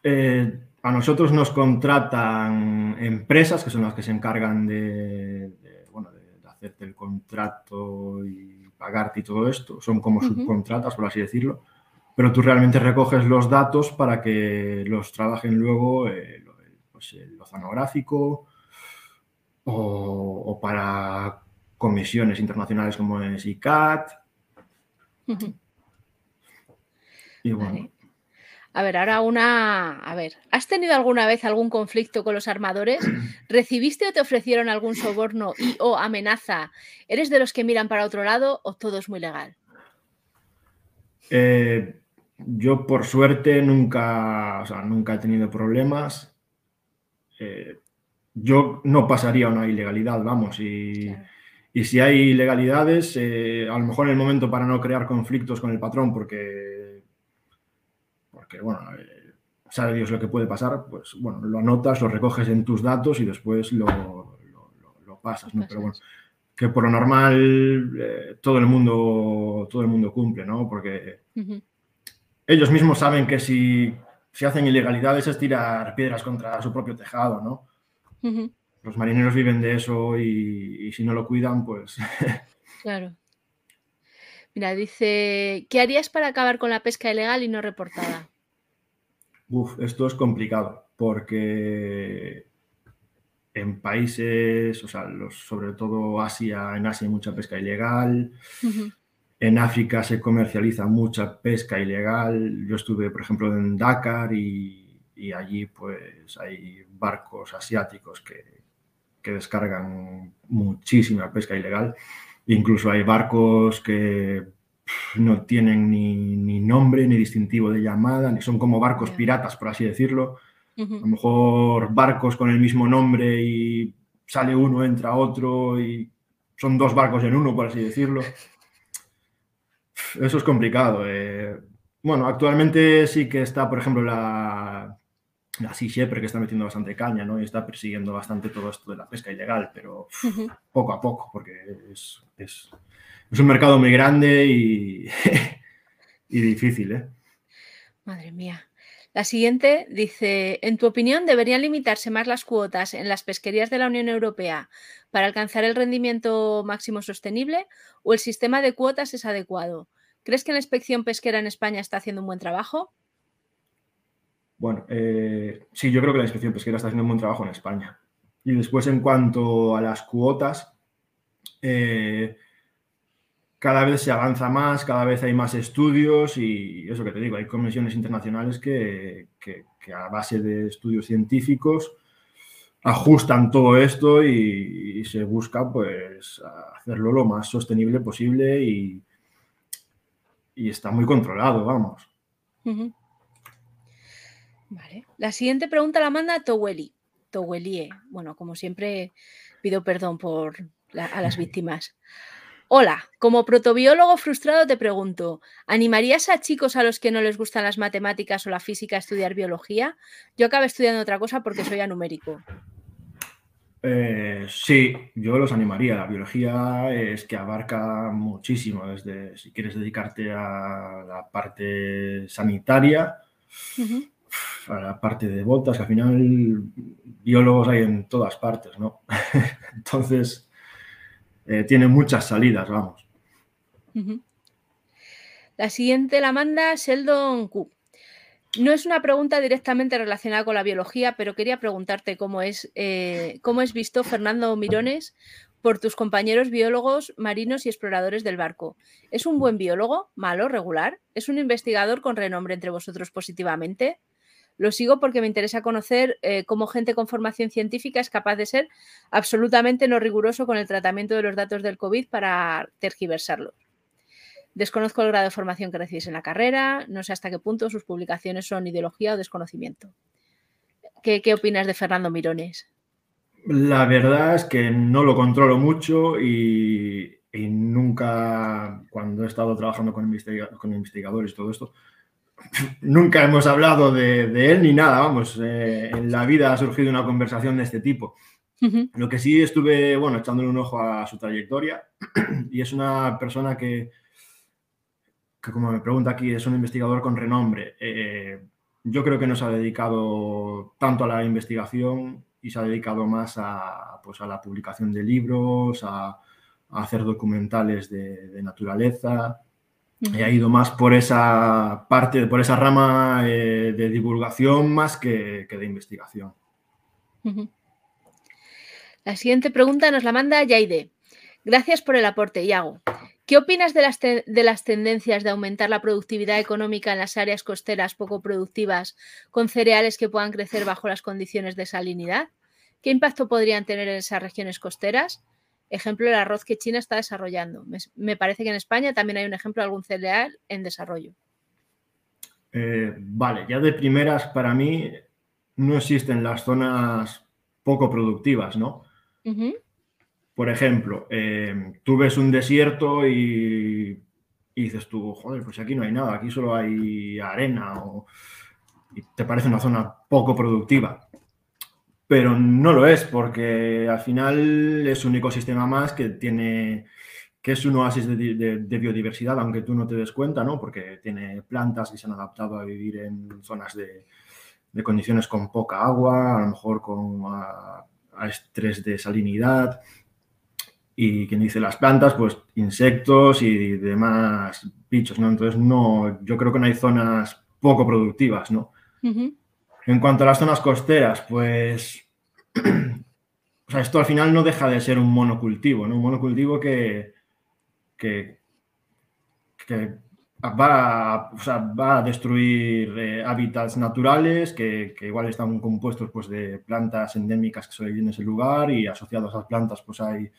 Eh, a nosotros nos contratan empresas que son las que se encargan de, hacerte el contrato y pagarte y todo esto. Son como subcontratas, por así decirlo. Pero tú realmente recoges los datos para que los trabajen luego eh, pues, el oceanográfico o, para comisiones internacionales como es ICAT. Y bueno. A ver, ahora una. A ver, ¿has tenido alguna vez algún conflicto con los armadores? ¿Recibiste o te ofrecieron algún soborno y o amenaza? ¿Eres de los que miran para otro lado o todo es muy legal? Eh, yo, por suerte, nunca, nunca he tenido problemas. Eh, yo no pasaría una ilegalidad, vamos, y, si hay ilegalidades, eh, a lo mejor en el momento para no crear conflictos con el patrón, porque que, bueno, eh, sabe Dios lo que puede pasar, pues bueno, lo anotas, lo recoges en tus datos y después lo, pasas, ¿no? Pero bueno, que por lo normal eh, todo el mundo todo el mundo cumple, ¿no? Porque ellos mismos saben que si, si hacen ilegalidades es tirar piedras contra su propio tejado, ¿no? Los marineros viven de eso y, y si no lo cuidan, pues... claro. Mira, dice, ¿qué harías para acabar con la pesca ilegal y no reportada? Uf, esto es complicado porque en países, o sea, sobre todo Asia, en Asia hay mucha pesca ilegal. En África se comercializa mucha pesca ilegal. Yo estuve, por ejemplo, en Dakar y, allí pues hay barcos asiáticos que, que, descargan muchísima pesca ilegal. Incluso hay barcos que no tienen ni, nombre, ni distintivo de llamada, ni son como barcos piratas, por así decirlo. A lo mejor barcos con el mismo nombre y sale uno, entra otro y son dos barcos en uno, por así decirlo. Eso es complicado. Eh. Bueno, actualmente sí que está, por ejemplo, la, la Sea Shepherd que está metiendo bastante caña, ¿no? Y está persiguiendo bastante todo esto de la pesca ilegal, pero poco a poco, porque es, es un mercado muy grande y, y difícil. ¿eh? Madre mía. La siguiente dice, en tu opinión, ¿deberían limitarse más las cuotas en las pesquerías de la Unión Europea para alcanzar el rendimiento máximo sostenible o el sistema de cuotas es adecuado? ¿Crees que la inspección pesquera en España está haciendo un buen trabajo? Bueno, eh, sí, yo creo que la inspección pesquera está haciendo un buen trabajo en España. Y después, en cuanto a las cuotas, eh, cada vez se avanza más, cada vez hay más estudios y eso que te digo, hay comisiones internacionales que, a base de estudios científicos ajustan todo esto y, se busca pues hacerlo lo más sostenible posible y, está muy controlado, vamos. Vale. La siguiente pregunta la manda Toweli. Towelie. Bueno, como siempre, pido perdón por a las víctimas. Hola, como protobiólogo frustrado te pregunto, ¿animarías a chicos a los que no les gustan las matemáticas o la física a estudiar biología? Yo acabé estudiando otra cosa porque soy anumérico. Eh, sí, yo los animaría. La biología es que abarca muchísimo, desde si quieres dedicarte a la parte sanitaria, a la parte de botas, al final biólogos hay en todas partes, ¿no? Entonces, eh, tiene muchas salidas, vamos. La siguiente la manda Sheldon Q. No es una pregunta directamente relacionada con la biología, pero quería preguntarte cómo es, eh, cómo es visto Fernando Mirones por tus compañeros biólogos, marinos y exploradores del barco. ¿Es un buen biólogo? ¿Malo? ¿Regular? ¿Es un investigador con renombre entre vosotros positivamente? Lo sigo porque me interesa conocer eh, cómo gente con formación científica es capaz de ser absolutamente no riguroso con el tratamiento de los datos del COVID para tergiversarlos. Desconozco el grado de formación que recibís en la carrera, no sé hasta qué punto sus publicaciones son ideología o desconocimiento. ¿Qué, opinas de Fernando Mirones? La verdad es que no lo controlo mucho y, y nunca, cuando he estado trabajando con, con investigadores y todo esto, nunca hemos hablado de, él ni nada, vamos, eh, en la vida ha surgido una conversación de este tipo. Lo que sí estuve, bueno, echándole un ojo a su trayectoria y es una persona que, que como me pregunta aquí, es un investigador con renombre. Eh, yo creo que no se ha dedicado tanto a la investigación y se ha dedicado más a, pues, a la publicación de libros, a, hacer documentales de, naturaleza. Ha ido más por esa parte, por esa rama eh, de divulgación más que, de investigación. La siguiente pregunta nos la manda Yaide. Gracias por el aporte, Iago. ¿Qué opinas de las, de las, tendencias de aumentar la productividad económica en las áreas costeras poco productivas con cereales que puedan crecer bajo las condiciones de salinidad? ¿Qué impacto podrían tener en esas regiones costeras? Ejemplo, el arroz que China está desarrollando. Me, parece que en España también hay un ejemplo de algún cereal en desarrollo. Eh, vale, ya de primeras, para mí no existen las zonas poco productivas, ¿no? Por ejemplo, eh, tú ves un desierto y, dices tú, joder, pues aquí no hay nada, aquí solo hay arena o, y te parece una zona poco productiva pero no lo es porque al final es un ecosistema más que tiene que es un oasis de, biodiversidad, aunque tú no te des cuenta, ¿no? Porque tiene plantas que se han adaptado a vivir en zonas de, condiciones con poca agua, a lo mejor con estrés de salinidad. Y quien dice las plantas, pues insectos y demás bichos, ¿no? Entonces, no, yo creo que no hay zonas poco productivas, ¿no? En cuanto a las zonas costeras, pues o sea, esto al final no deja de ser un monocultivo, ¿no? Un monocultivo que, que, va, va, a destruir eh, hábitats naturales que, igual están compuestos pues, de plantas endémicas que suelen en ese lugar y asociados a esas plantas pues hay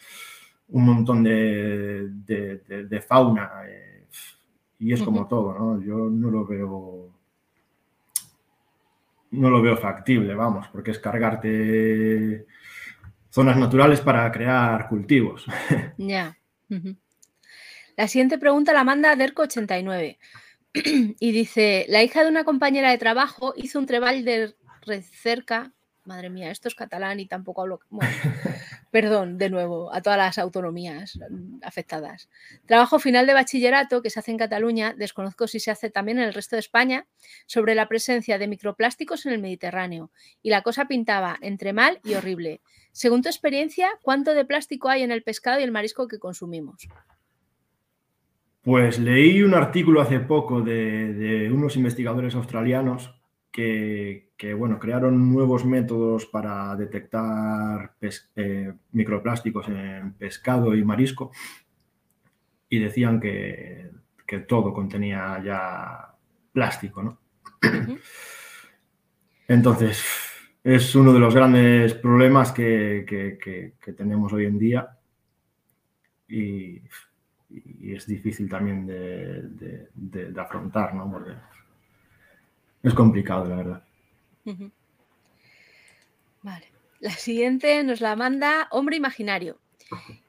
un montón de, fauna eh, y es como todo, ¿no? Yo no lo veo no lo veo factible, vamos, porque es cargarte zonas naturales para crear cultivos. Ya. La siguiente pregunta la manda Derco89 y dice, la hija de una compañera de trabajo hizo un treball de cerca Madre mía, esto es catalán y tampoco hablo. perdón, de nuevo, a todas las autonomías afectadas. Trabajo final de bachillerato que se hace en Cataluña, desconozco si se hace también en el resto de España, sobre la presencia de microplásticos en el Mediterráneo. Y la cosa pintaba entre mal y horrible. Según tu experiencia, ¿cuánto de plástico hay en el pescado y el marisco que consumimos? Pues leí un artículo hace poco de, de unos investigadores australianos que, bueno, crearon nuevos métodos para detectar eh, microplásticos en pescado y marisco y decían que, todo contenía ya plástico, ¿no? Entonces, es uno de los grandes problemas que, tenemos hoy en día y, es difícil también de, afrontar, ¿no? Es complicado, la verdad. Vale. La siguiente nos la manda Hombre Imaginario.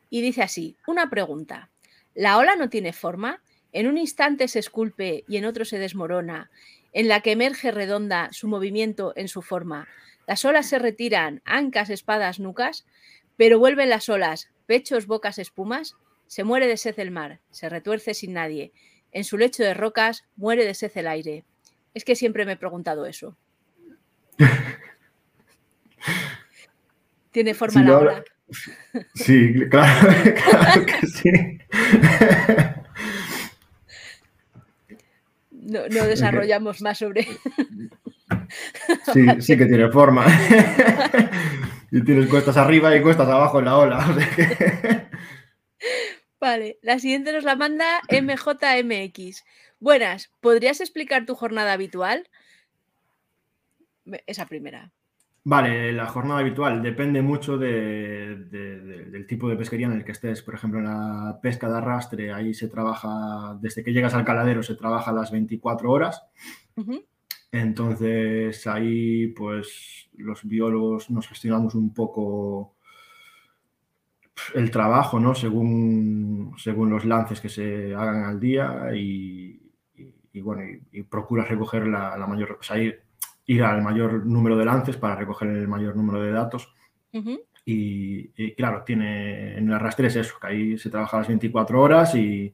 Y dice así, una pregunta. ¿La ola no tiene forma? En un instante se esculpe y en otro se desmorona, en la que emerge redonda su movimiento en su forma. Las olas se retiran, ancas, espadas, nucas, pero vuelven las olas, pechos, bocas, espumas. Se muere de sed el mar, se retuerce sin nadie. En su lecho de rocas muere de sed el aire. Es que siempre me he preguntado eso. ¿Tiene forma la ola? Sí, claro, claro que sí. No, desarrollamos más sobre. Sí, sí que tiene forma. Y tienes cuestas arriba y cuestas abajo en la ola. Vale, la siguiente nos la manda MJMX. Buenas, ¿podrías explicar tu jornada habitual? Esa primera. Vale, la jornada habitual depende mucho del tipo de pesquería en el que estés. Por ejemplo, en la pesca de arrastre, ahí se trabaja, desde que llegas al caladero, se trabaja las 24 horas. Entonces, ahí, pues, los biólogos nos gestionamos un poco el trabajo, ¿no? Según, según los lances que se hagan al día y, bueno, y, procuras recoger la, mayor, o sea, ir, al mayor número de lances para recoger el mayor número de datos. y, claro, tiene en el arrastre es eso, que ahí se trabaja las 24 horas y,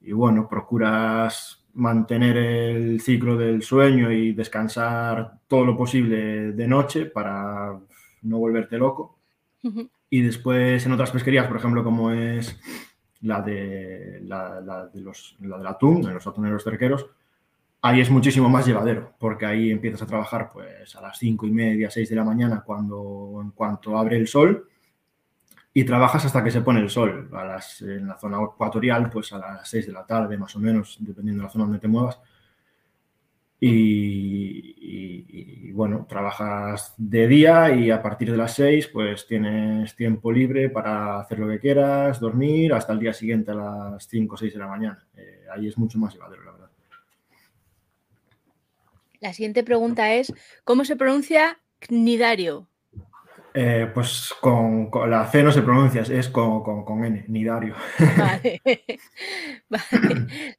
y bueno, procuras mantener el ciclo del sueño y descansar todo lo posible de noche para no volverte loco. Y después en otras pesquerías, por ejemplo, como es la, de, la, de los, la del atún, en los atuneros cerqueros, ahí es muchísimo más llevadero, porque ahí empiezas a trabajar pues a las cinco y media, seis de la mañana, cuando en cuanto abre el sol, y trabajas hasta que se pone el sol. A las, en la zona ecuatorial, pues a las 6 de la tarde, más o menos, dependiendo de la zona donde te muevas. Y, bueno, trabajas de día y a partir de las 6 pues tienes tiempo libre para hacer lo que quieras, dormir hasta el día siguiente a las 5 o 6 de la mañana. Eh, ahí es mucho más llevadero, la verdad. La siguiente pregunta es, ¿cómo se pronuncia cnidario? Eh, pues con, la C no se pronuncia, es con, con, N, Nidario. Vale.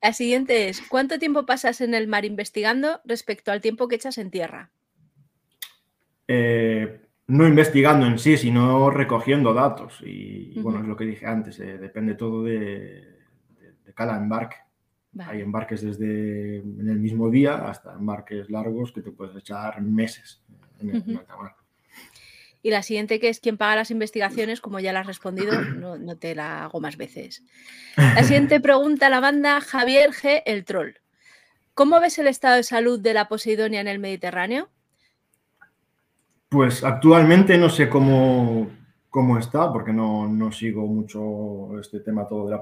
La siguiente es, ¿cuánto tiempo pasas en el mar investigando respecto al tiempo que echas en tierra? Eh, no investigando en sí, sino recogiendo datos. Y, bueno, es lo que dije antes, eh, depende todo de, cada embarque. Hay embarques desde en el mismo día hasta embarques largos que te puedes echar meses en el, y la siguiente, que es quién paga las investigaciones, como ya la has respondido, no, te la hago más veces. La siguiente pregunta la banda Javier G. El Troll. ¿Cómo ves el estado de salud de la Poseidonia en el Mediterráneo? Pues actualmente no sé cómo, cómo está, porque no, no, sigo mucho este tema todo de la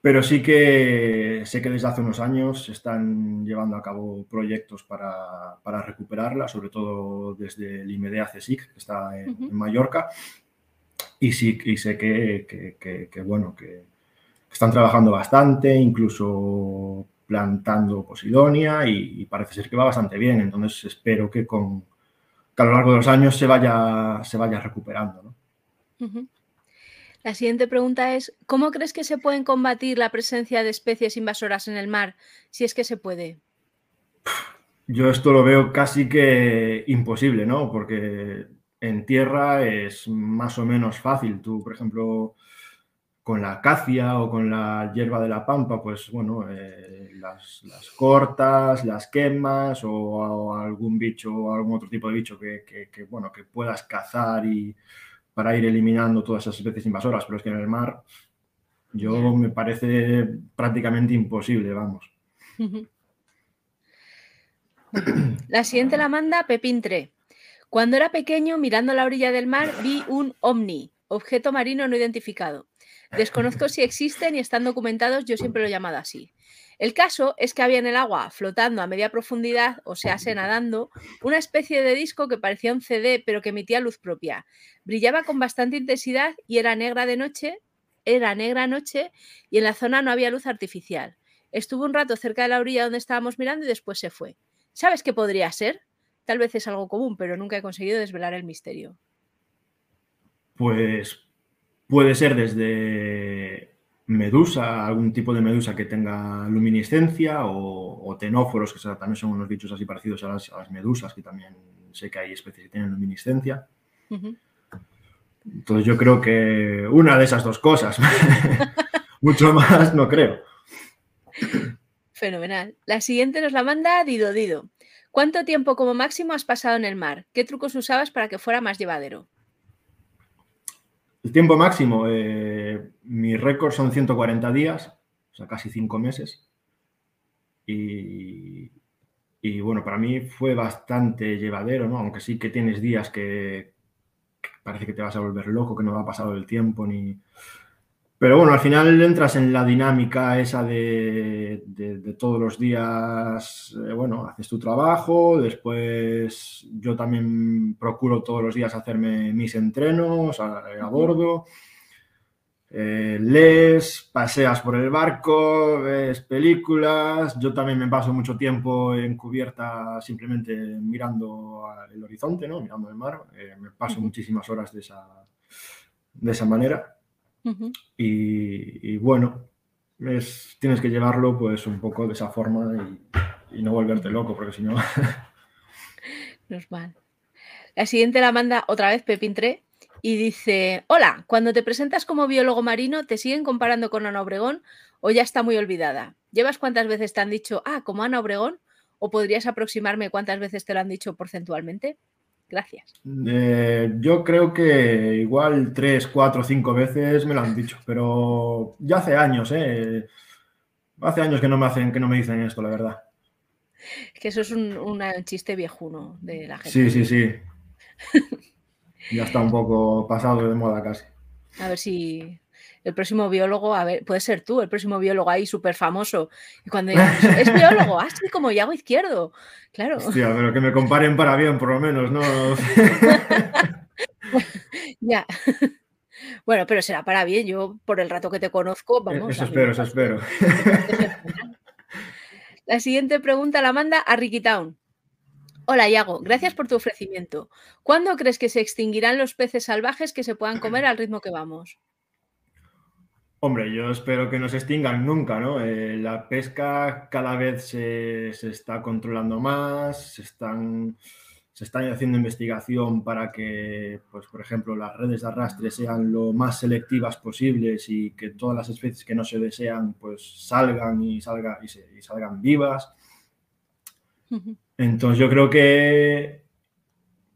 Pero sí que sé que desde hace unos años se están llevando a cabo proyectos para, recuperarla, sobre todo desde el IMEDEA CSIC, que está en, Mallorca. Y sí, y sé que, bueno, que están trabajando bastante, incluso plantando Posidonia y, parece ser que va bastante bien. Entonces espero que, con, a lo largo de los años se vaya, se vaya recuperando. La siguiente pregunta es, ¿cómo crees que se pueden combatir la presencia de especies invasoras en el mar, si es que se puede? Yo esto lo veo casi que imposible, ¿no? Porque en tierra es más o menos fácil. Tú, por ejemplo, con la acacia o con la hierba de la pampa, pues bueno, eh, las, cortas, las quemas o, algún bicho o algún otro tipo de bicho que, bueno, que puedas cazar y para ir eliminando todas esas especies invasoras, pero es que en el mar yo me parece prácticamente imposible, vamos. La siguiente la manda Pepín Tre. Cuando era pequeño, mirando la orilla del mar, vi un ovni, objeto marino no identificado. Desconozco si existen y están documentados, yo siempre lo he llamado así. El caso es que había en el agua, flotando a media profundidad, o sea, se nadando, una especie de disco que parecía un CD, pero que emitía luz propia. Brillaba con bastante intensidad y era negra de noche, era negra noche y en la zona no había luz artificial. Estuvo un rato cerca de la orilla donde estábamos mirando y después se fue. ¿Sabes qué podría ser? Tal vez es algo común, pero nunca he conseguido desvelar el misterio. Pues puede ser desde medusa, algún tipo de medusa que tenga luminiscencia o, tenóforos, que también son unos bichos así parecidos a las, medusas, que también sé que hay especies que tienen luminiscencia. Entonces yo creo que una de esas dos cosas, mucho más no creo. Fenomenal. La siguiente nos la manda Dido Dido. ¿Cuánto tiempo como máximo has pasado en el mar? ¿Qué trucos usabas para que fuera más llevadero? El tiempo máximo, eh, mi récord son 140 días, o sea, casi 5 meses. Y, bueno, para mí fue bastante llevadero, ¿no? Aunque sí que tienes días que, que, parece que te vas a volver loco, que no va pasado el tiempo, ni, pero bueno, al final entras en la dinámica esa de, todos los días, eh, bueno, haces tu trabajo, después yo también procuro todos los días hacerme mis entrenos a, bordo, eh, lees, paseas por el barco, ves películas, yo también me paso mucho tiempo en cubierta simplemente mirando el horizonte, ¿no? mirando el mar, eh, me paso muchísimas horas de esa de esa manera. Y, bueno, es, tienes que llevarlo pues un poco de esa forma y, no volverte loco, porque si no... no es mal. La siguiente la manda otra vez Pepín y dice, hola, cuando te presentas como biólogo marino, ¿te siguen comparando con Ana Obregón o ya está muy olvidada? ¿Llevas cuántas veces te han dicho, ah, como Ana Obregón? ¿O podrías aproximarme cuántas veces te lo han dicho porcentualmente? Gracias. Eh, yo creo que igual tres, cuatro, cinco veces me lo han dicho, pero ya hace años, ¿eh? Hace años que no me hacen, que no me dicen esto, la verdad. Que eso es un, chiste viejuno de la gente. Sí, sí, sí. ya está un poco pasado de moda casi. A ver si el próximo biólogo, a ver, puede ser tú, el próximo biólogo ahí súper famoso. Y cuando digas, es biólogo, así ah, como Yago Izquierdo. Claro. Hostia, pero que me comparen para bien, por lo menos, ¿no? ya. Bueno, pero será para bien. Yo, por el rato que te conozco, vamos. Eso espero, eso espero. La siguiente pregunta la manda a Ricky Town. Hola, Yago, gracias por tu ofrecimiento. ¿Cuándo crees que se extinguirán los peces salvajes que se puedan comer al ritmo que vamos? Hombre, yo espero que no se extingan nunca, ¿no? Eh, la pesca cada vez se, está controlando más, se están, se están haciendo investigación para que, pues, por ejemplo, las redes de arrastre sean lo más selectivas posibles y que todas las especies que no se desean, pues, salgan y, salga, y, salgan vivas. Entonces, yo creo que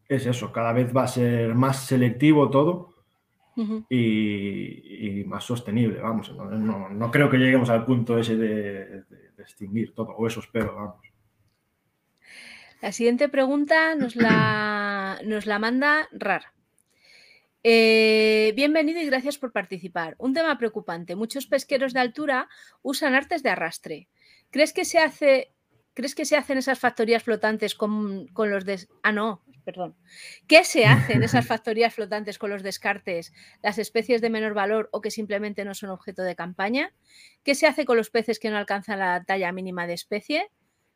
es eso, cada vez va a ser más selectivo todo y, más sostenible, vamos. No, creo que lleguemos al punto ese de, extinguir todo, o eso espero, vamos. La siguiente pregunta nos la, nos la manda RAR. Eh, bienvenido y gracias por participar. Un tema preocupante. Muchos pesqueros de altura usan artes de arrastre. ¿Crees que se hace ¿Crees que se hacen esas factorías flotantes con, los des... Ah, no, perdón. ¿Qué se hace en esas factorías flotantes con los descartes, las especies de menor valor o que simplemente no son objeto de campaña? ¿Qué se hace con los peces que no alcanzan la talla mínima de especie?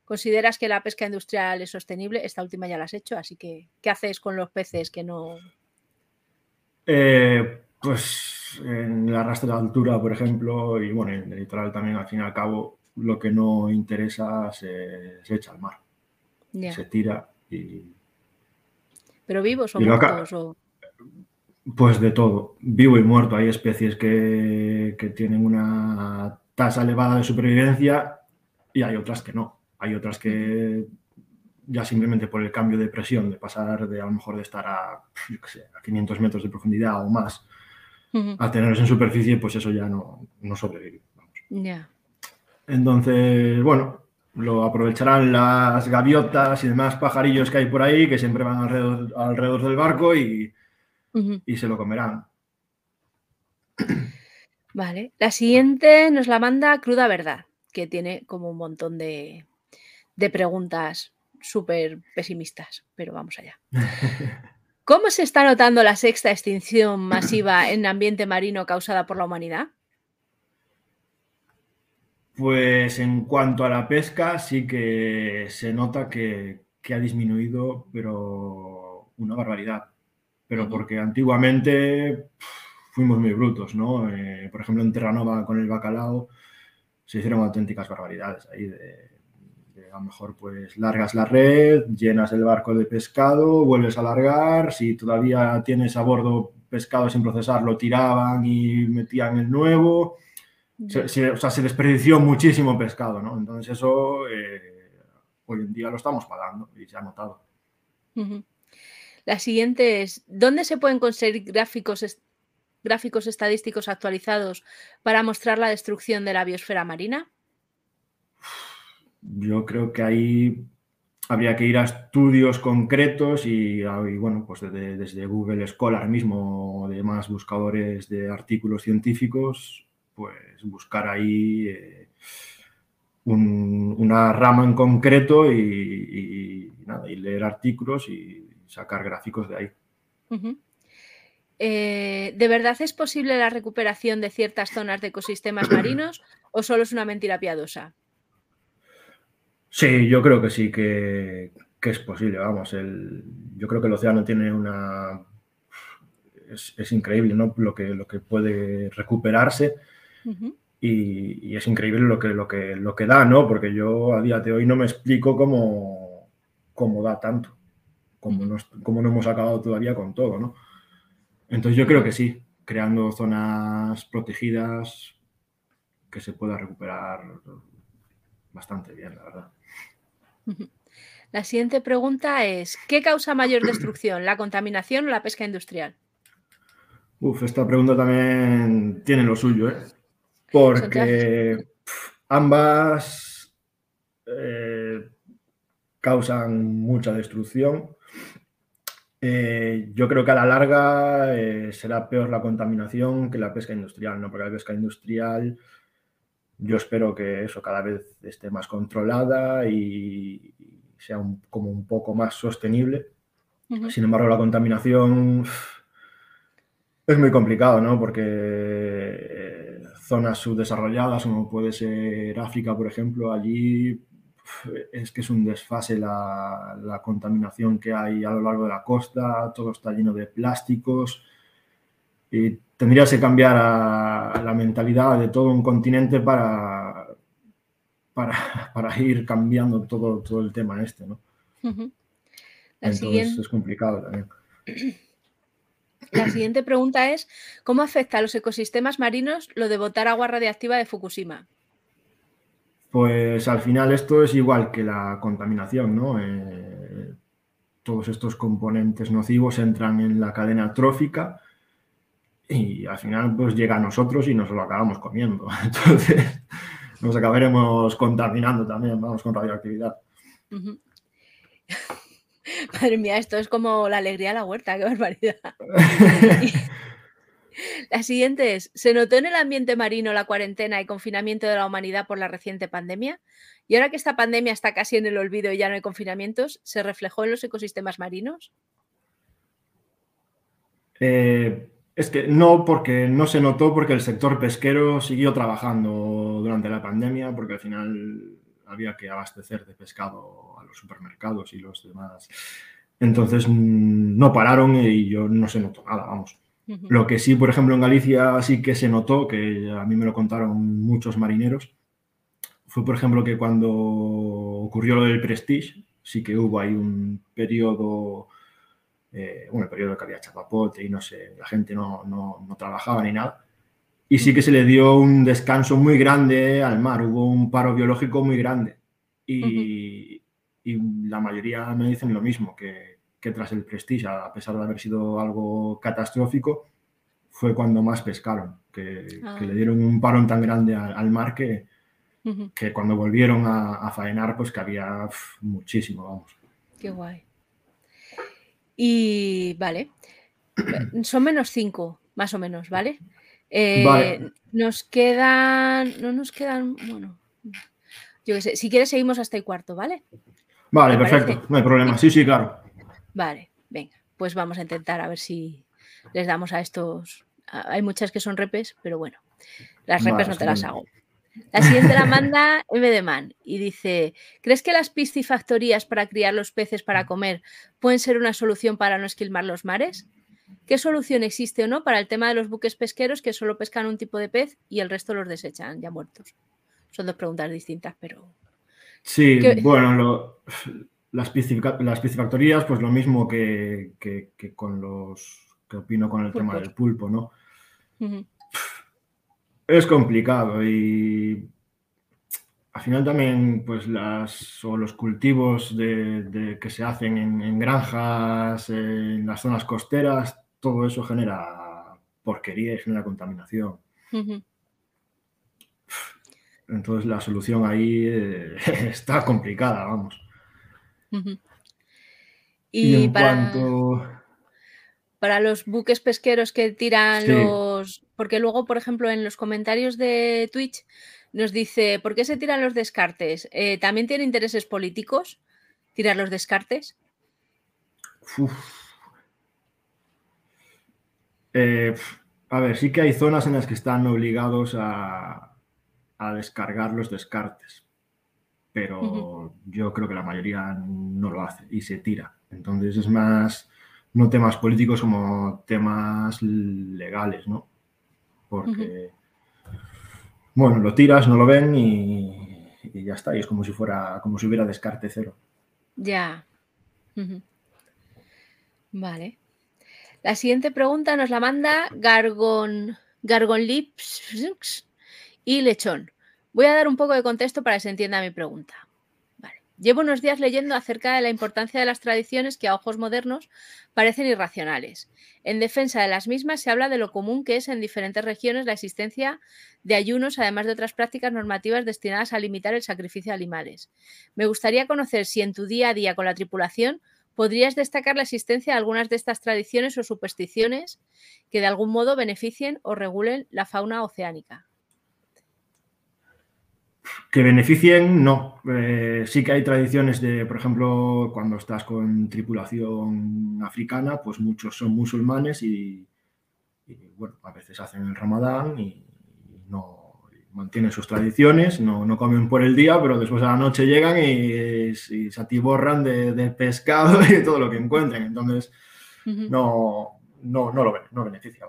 ¿Consideras que la pesca industrial es sostenible? Esta última ya la has hecho, así que ¿qué haces con los peces que no... Eh, pues en la arrastre de altura, por ejemplo, y bueno, en el litoral también, al fin y al cabo, lo que no interesa se, echa al mar. Se tira y... ¿Pero vivos o muertos? Pues de todo, vivo y muerto. Hay especies que, tienen una tasa elevada de supervivencia y hay otras que no. Hay otras que ya simplemente por el cambio de presión, de pasar de a lo mejor de estar a, a 500 metros de profundidad o más, a tenerlos en superficie, pues eso ya no, no sobrevive. Ya. Entonces, bueno, lo aprovecharán las gaviotas y demás pajarillos que hay por ahí, que siempre van alrededor, del barco y, se lo comerán. Vale, la siguiente nos la manda Cruda Verdad, que tiene como un montón de, de preguntas súper pesimistas, pero vamos allá. ¿Cómo se está notando la sexta extinción masiva en ambiente marino causada por la humanidad? Pues en cuanto a la pesca, sí que se nota que, ha disminuido, pero una barbaridad. Pero porque antiguamente fuimos muy brutos, ¿no? Eh, por ejemplo, en Terranova con el bacalao se hicieron auténticas barbaridades ahí de, a lo mejor pues largas la red, llenas el barco de pescado, vuelves a largar, si todavía tienes a bordo pescado sin procesar, lo tiraban y metían el nuevo se, o sea, se desperdició muchísimo pescado, ¿no? Entonces eso eh, hoy en día lo estamos pagando y se ha notado. La siguiente es, ¿dónde se pueden conseguir gráficos, gráficos estadísticos actualizados para mostrar la destrucción de la biosfera marina? Yo creo que ahí habría que ir a estudios concretos y, bueno, pues desde, desde, Google Scholar mismo o demás buscadores de artículos científicos, pues buscar ahí eh, una rama en concreto y, leer artículos y sacar gráficos de ahí. Eh, ¿De verdad es posible la recuperación de ciertas zonas de ecosistemas marinos o solo es una mentira piadosa? Sí, yo creo que sí, que, es posible. Vamos, el, yo creo que el océano tiene una es, increíble ¿no? lo, que, lo que puede recuperarse y, es increíble lo que, lo, que, lo que da, ¿no? porque yo a día de hoy no me explico cómo, cómo da tanto, cómo no, cómo no hemos acabado todavía con todo. ¿no? Entonces yo creo que sí, creando zonas protegidas que se pueda recuperar bastante bien, la verdad. La siguiente pregunta es, ¿qué causa mayor destrucción, la contaminación o la pesca industrial? Uf, esta pregunta también tiene lo suyo, ¿eh? Porque ambas eh, causan mucha destrucción. Eh, yo creo que a la larga eh, será peor la contaminación que la pesca industrial, ¿no? Porque la pesca industrial yo espero que eso cada vez esté más controlada y, sea como un poco más sostenible. Sin embargo, la contaminación es muy complicado, ¿no? Porque zonas subdesarrolladas, como puede ser África, por ejemplo, allí es que es un desfase la, contaminación que hay a lo largo de la costa, todo está lleno de plásticos y tendría que cambiar a la mentalidad de todo un continente para, para, ir cambiando todo, todo el tema este, ¿no? Entonces es complicado también. La siguiente pregunta es, ¿cómo afecta a los ecosistemas marinos lo de botar agua radiactiva de Fukushima? Pues al final esto es igual que la contaminación, ¿no? Eh, todos estos componentes nocivos entran en la cadena trófica y al final pues llega a nosotros y nos lo acabamos comiendo. Entonces, nos acabaremos contaminando también, vamos, con radioactividad. Madre mía, esto es como la alegría de la huerta, qué barbaridad. la siguiente es, ¿se notó en el ambiente marino la cuarentena y confinamiento de la humanidad por la reciente pandemia? Y ahora que esta pandemia está casi en el olvido y ya no hay confinamientos, ¿se reflejó en los ecosistemas marinos? Eh, es que no, porque no se notó porque el sector pesquero siguió trabajando durante la pandemia, porque al final había que abastecer de pescado a los supermercados y los demás. Entonces mm, no pararon y yo no se notó nada, vamos. Lo que sí, por ejemplo, en Galicia sí que se notó, que a mí me lo contaron muchos marineros, fue, por ejemplo, que cuando ocurrió lo del Prestige, sí que hubo ahí un periodo eh, bueno, el periodo que había chapapote y no sé, la gente no, no, trabajaba ni nada. Y sí que se le dio un descanso muy grande al mar, hubo un paro biológico muy grande. Y, y la mayoría me dicen lo mismo, que, que, tras el Prestige, a pesar de haber sido algo catastrófico, fue cuando más pescaron, que, que ah. le dieron un parón tan grande al, mar que, que cuando volvieron a, a, faenar, pues que había muchísimo, vamos. Qué guay. Y vale, son menos 5, más o menos, ¿vale? Eh, nos quedan, no nos quedan, bueno, yo qué sé, si quieres seguimos hasta el cuarto, ¿vale? Vale, perfecto, no hay problema, sí, sí, claro. Vale, venga, pues vamos a intentar a ver si les damos a estos, hay muchas que son repes, pero bueno, las repes no te las hago. La siguiente la manda M de Man y dice: ¿Crees que las piscifactorías para criar los peces para comer pueden ser una solución para no esquilmar los mares? ¿Qué solución existe o no para el tema de los buques pesqueros que solo pescan un tipo de pez y el resto los desechan ya muertos? Son dos preguntas distintas, pero. Sí, bueno, las, piscifactorías, pues lo mismo que, con los. que opino con el tema del pulpo, ¿no? Es complicado y al final también pues las o los cultivos de, que se hacen en, granjas, en las zonas costeras, todo eso genera porquería y genera contaminación. Entonces la solución ahí eh, está complicada, vamos. Y, en cuanto para los buques pesqueros que tiran los... Porque luego, por ejemplo, en los comentarios de Twitch nos dice, ¿por qué se tiran los descartes? Eh, ¿También tiene intereses políticos tirar los descartes? Eh, a ver, sí que hay zonas en las que están obligados a, descargar los descartes, pero yo creo que la mayoría no lo hace y se tira. Entonces es más no temas políticos como temas legales, ¿no? Porque, bueno, lo tiras, no lo ven y, ya está. Y es como si fuera, como si hubiera descarte cero. Ya. Vale. La siguiente pregunta nos la manda Gargon, Gargon Lips y Lechón. Voy a dar un poco de contexto para que se entienda mi pregunta. Llevo unos días leyendo acerca de la importancia de las tradiciones que a ojos modernos parecen irracionales. En defensa de las mismas se habla de lo común que es en diferentes regiones la existencia de ayunos, además de otras prácticas normativas destinadas a limitar el sacrificio de animales. Me gustaría conocer si en tu día a día con la tripulación podrías destacar la existencia de algunas de estas tradiciones o supersticiones que de algún modo beneficien o regulen la fauna oceánica. Que beneficien, no. Eh, sí que hay tradiciones de, por ejemplo, cuando estás con tripulación africana, pues muchos son musulmanes y, bueno, a veces hacen el ramadán y, no mantienen sus tradiciones, no, comen por el día, pero después a la noche llegan y, se atiborran de, pescado y de todo lo que encuentren. Entonces, no, no, no lo no beneficia.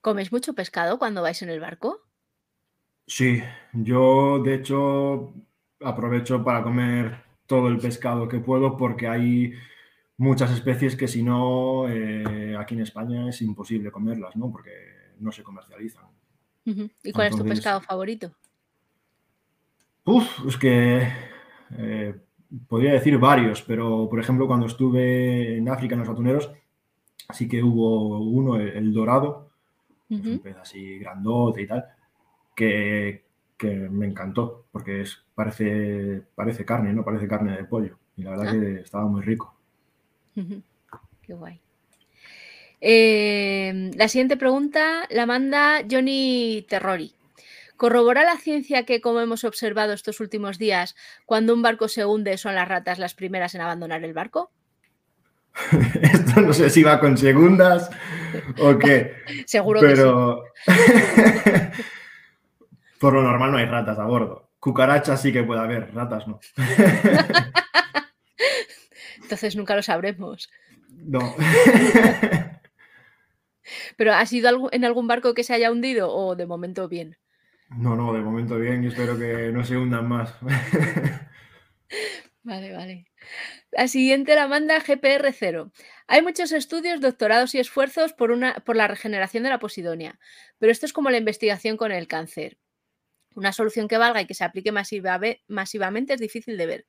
¿Comes mucho pescado cuando vais en el barco? Sí, yo de hecho aprovecho para comer todo el pescado que puedo porque hay muchas especies que si no, eh, aquí en España es imposible comerlas, ¿no? Porque no se comercializan. ¿Y cuál es tu pescado favorito? Uf, es que eh, podría decir varios, pero por ejemplo cuando estuve en África en los atuneros, sí que hubo uno, el, dorado, un pez así grandote y tal que, me encantó, porque es, parece, parece carne, ¿no? Parece carne de pollo. Y la verdad ah. que estaba muy rico. Qué guay. Em, la siguiente pregunta la manda Johnny Terrori. ¿Corrobora la ciencia que, como hemos observado estos últimos días, cuando un barco se hunde son las ratas las primeras en abandonar el barco? Esto no sé si va con segundas o qué. Seguro que sí. Por lo normal no hay ratas a bordo. Cucarachas sí que puede haber, ratas no. Entonces nunca lo sabremos. No. ¿Pero ha sido en algún barco que se haya hundido o de momento bien? No, no, de momento bien y espero que no se hundan más. Vale, vale. La siguiente la manda GPR0. Hay muchos estudios, doctorados y esfuerzos por, una, por la regeneración de la posidonia, pero esto es como la investigación con el cáncer. Una solución que valga y que se aplique masivamente es difícil de ver.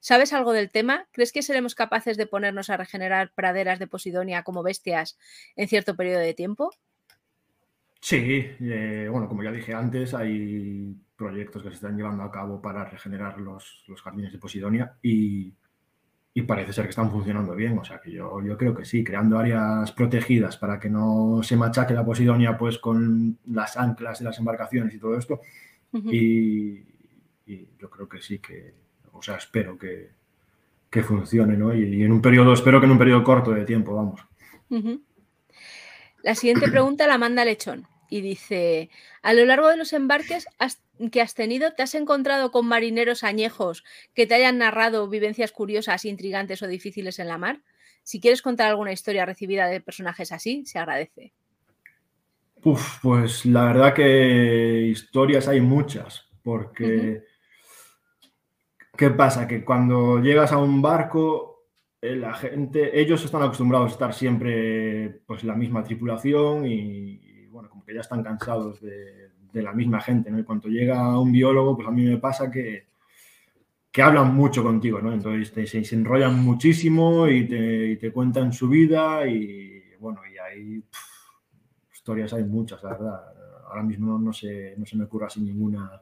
¿Sabes algo del tema? ¿Crees que seremos capaces de ponernos a regenerar praderas de Posidonia como bestias en cierto periodo de tiempo? Sí, eh, bueno, como ya dije antes, hay proyectos que se están llevando a cabo para regenerar los, jardines de Posidonia y, parece ser que están funcionando bien. O sea que yo, yo, creo que sí, creando áreas protegidas para que no se machaque la Posidonia pues con las anclas de las embarcaciones y todo esto, y, yo creo que sí que, o sea, espero que, funcione, ¿no? Y, en un periodo, espero que en un periodo corto de tiempo, vamos. La siguiente pregunta la manda Lechón y dice, a lo largo de los embarques que has tenido, ¿te has encontrado con marineros añejos que te hayan narrado vivencias curiosas, intrigantes o difíciles en la mar? Si quieres contar alguna historia recibida de personajes así, se agradece. Uf, pues la verdad que historias hay muchas, porque ¿qué pasa? Que cuando llegas a un barco, eh, la gente, ellos están acostumbrados a estar siempre pues la misma tripulación y, bueno, como que ya están cansados de, la misma gente, ¿no? Y cuando llega un biólogo, pues a mí me pasa que, que hablan mucho contigo, ¿no? Entonces se, enrollan muchísimo y te, cuentan su vida y bueno, y ahí historias hay muchas, la verdad. Ahora mismo no, se, no se me ocurre así ninguna,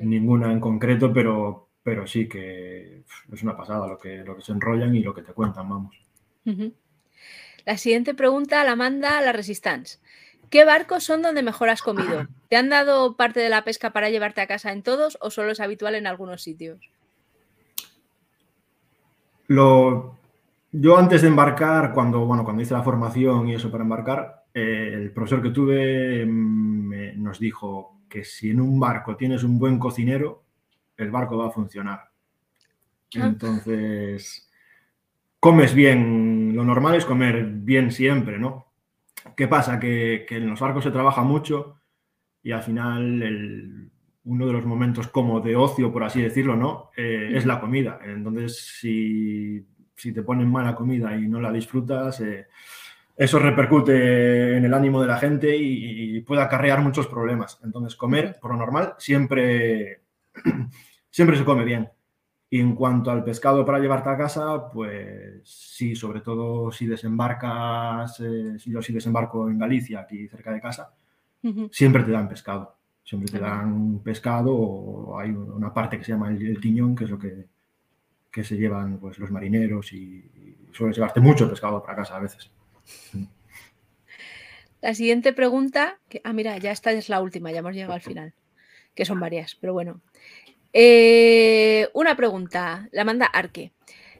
ninguna en concreto, pero, pero sí que es una pasada lo que, lo que se enrollan y lo que te cuentan, vamos. La siguiente pregunta la manda la Resistance. ¿Qué barcos son donde mejor has comido? ¿Te han dado parte de la pesca para llevarte a casa en todos o solo es habitual en algunos sitios? Lo, yo antes de embarcar, cuando, bueno, cuando hice la formación y eso para embarcar, eh, el profesor que tuve mm, nos dijo que si en un barco tienes un buen cocinero, el barco va a funcionar. Ah. Entonces, comes bien, lo normal es comer bien siempre, ¿no? ¿Qué pasa? Que, en los barcos se trabaja mucho y al final uno de los momentos como de ocio, por así decirlo, ¿no? Eh, es la comida. Entonces, si, te ponen mala comida y no la disfrutas, eh, eso repercute en el ánimo de la gente y, puede acarrear muchos problemas. Entonces, comer, por lo normal, siempre, siempre se come bien. Y en cuanto al pescado para llevarte a casa, pues sí, sobre todo si desembarcas, eh, yo si desembarco en Galicia, aquí cerca de casa, siempre te dan pescado. Siempre te dan pescado o hay una parte que se llama el, tiñón, que es lo que, que, se llevan pues, los marineros y, suele llevarte mucho pescado para casa a veces. La siguiente pregunta, que, ah, mira, ya esta es la última, ya hemos llegado al final, que son varias, pero bueno. Eh, una pregunta, la manda Arque.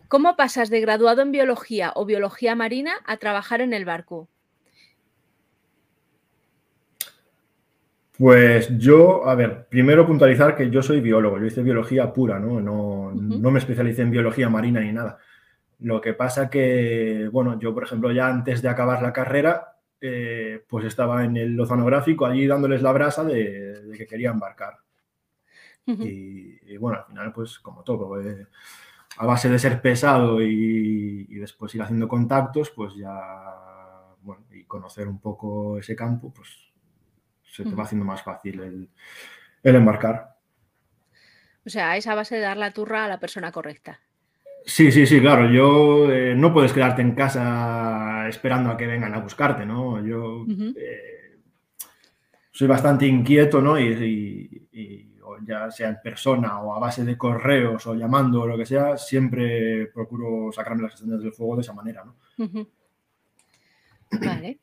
¿Cómo pasas de graduado en biología o biología marina a trabajar en el barco? Pues yo, a ver, primero puntualizar que yo soy biólogo, yo hice biología pura, ¿no? No, no me especialicé en biología marina ni nada. Lo que pasa que, bueno, yo, por ejemplo, ya antes de acabar la carrera, eh, pues estaba en el oceanográfico allí dándoles la brasa de que quería embarcar y, bueno, al final, pues como todo, eh, a base de ser pesado y, después ir haciendo contactos, pues ya, bueno, y conocer un poco ese campo, pues se te va haciendo más fácil el, embarcar. O sea, es a base de dar la turra a la persona correcta. Sí, sí, sí, claro. Yo eh, no puedes quedarte en casa esperando a que vengan a buscarte, ¿no? Yo eh, soy bastante inquieto, ¿no? y, ya sea en persona o a base de correos o llamando o lo que sea, siempre procuro sacarme las castañas del fuego de esa manera, ¿no? Vale.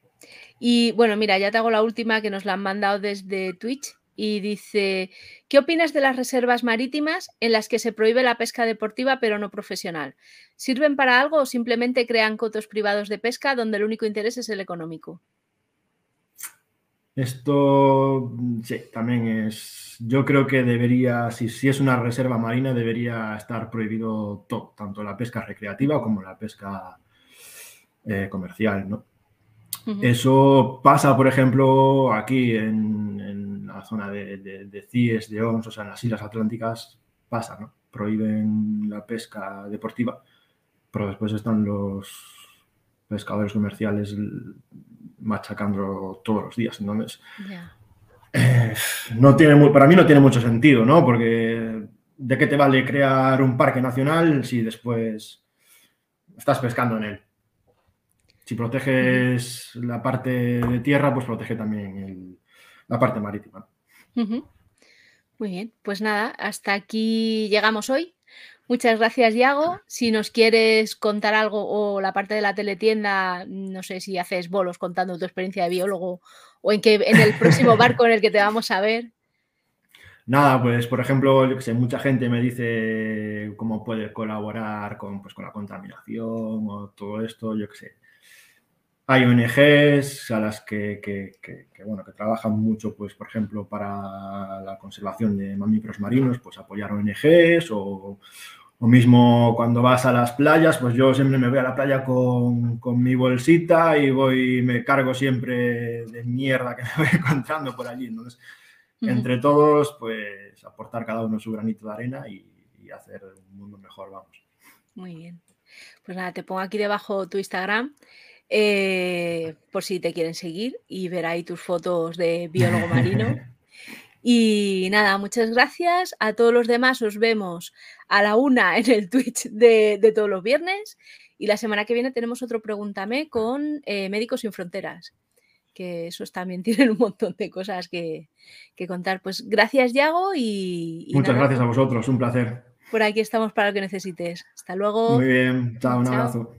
Y bueno, mira, ya te hago la última que nos la han mandado desde Twitch y dice, ¿qué opinas de las reservas marítimas en las que se prohíbe la pesca deportiva pero no profesional? ¿Sirven para algo o simplemente crean cotos privados de pesca donde el único interés es el económico? Esto sí, también es. Yo creo que debería, si, si es una reserva marina, debería estar prohibido todo, tanto la pesca recreativa como la pesca eh, comercial, ¿no? Eso pasa, por ejemplo, aquí en, la zona de, de, CIES, de ONS, o sea, en las Islas Atlánticas, pasa, ¿no? Prohíben la pesca deportiva, pero después están los pescadores comerciales machacando todos los días. Entonces, eh, no tiene, para mí no tiene mucho sentido, ¿no? Porque ¿de qué te vale crear un parque nacional si después estás pescando en él? Si proteges la parte de tierra, pues protege también la parte marítima. Muy bien, pues nada, hasta aquí llegamos hoy. Muchas gracias, Yago. Si nos quieres contar algo o la parte de la teletienda, no sé si haces bolos contando tu experiencia de biólogo o en, que, en el próximo barco en el que te vamos a ver. Nada, pues por ejemplo, yo que sé, mucha gente me dice cómo puede colaborar con, pues, con la contaminación o todo esto, yo que sé. Hay ONGs a las que, que, bueno, que trabajan mucho, pues, por ejemplo, para la conservación de mamíferos marinos, pues apoyar ONGs o, o mismo cuando vas a las playas, pues yo siempre me voy a la playa con, mi bolsita y voy, me cargo siempre de mierda que me voy encontrando por allí. Entonces, entre todos, pues aportar cada uno su granito de arena y, hacer un mundo mejor, vamos. Muy bien. Pues nada, te pongo aquí debajo tu Instagram. Eh, por si te quieren seguir y ver ahí tus fotos de biólogo marino. Y nada, muchas gracias. A todos los demás os vemos a la una en el Twitch de, todos los viernes. Y la semana que viene tenemos otro Pregúntame con eh, Médicos Sin Fronteras, que esos también tienen un montón de cosas que, contar. Pues gracias, Yago. Y, Muchas gracias a vosotros, un placer. Por aquí estamos para lo que necesites. Hasta luego. Muy bien, chao, un abrazo.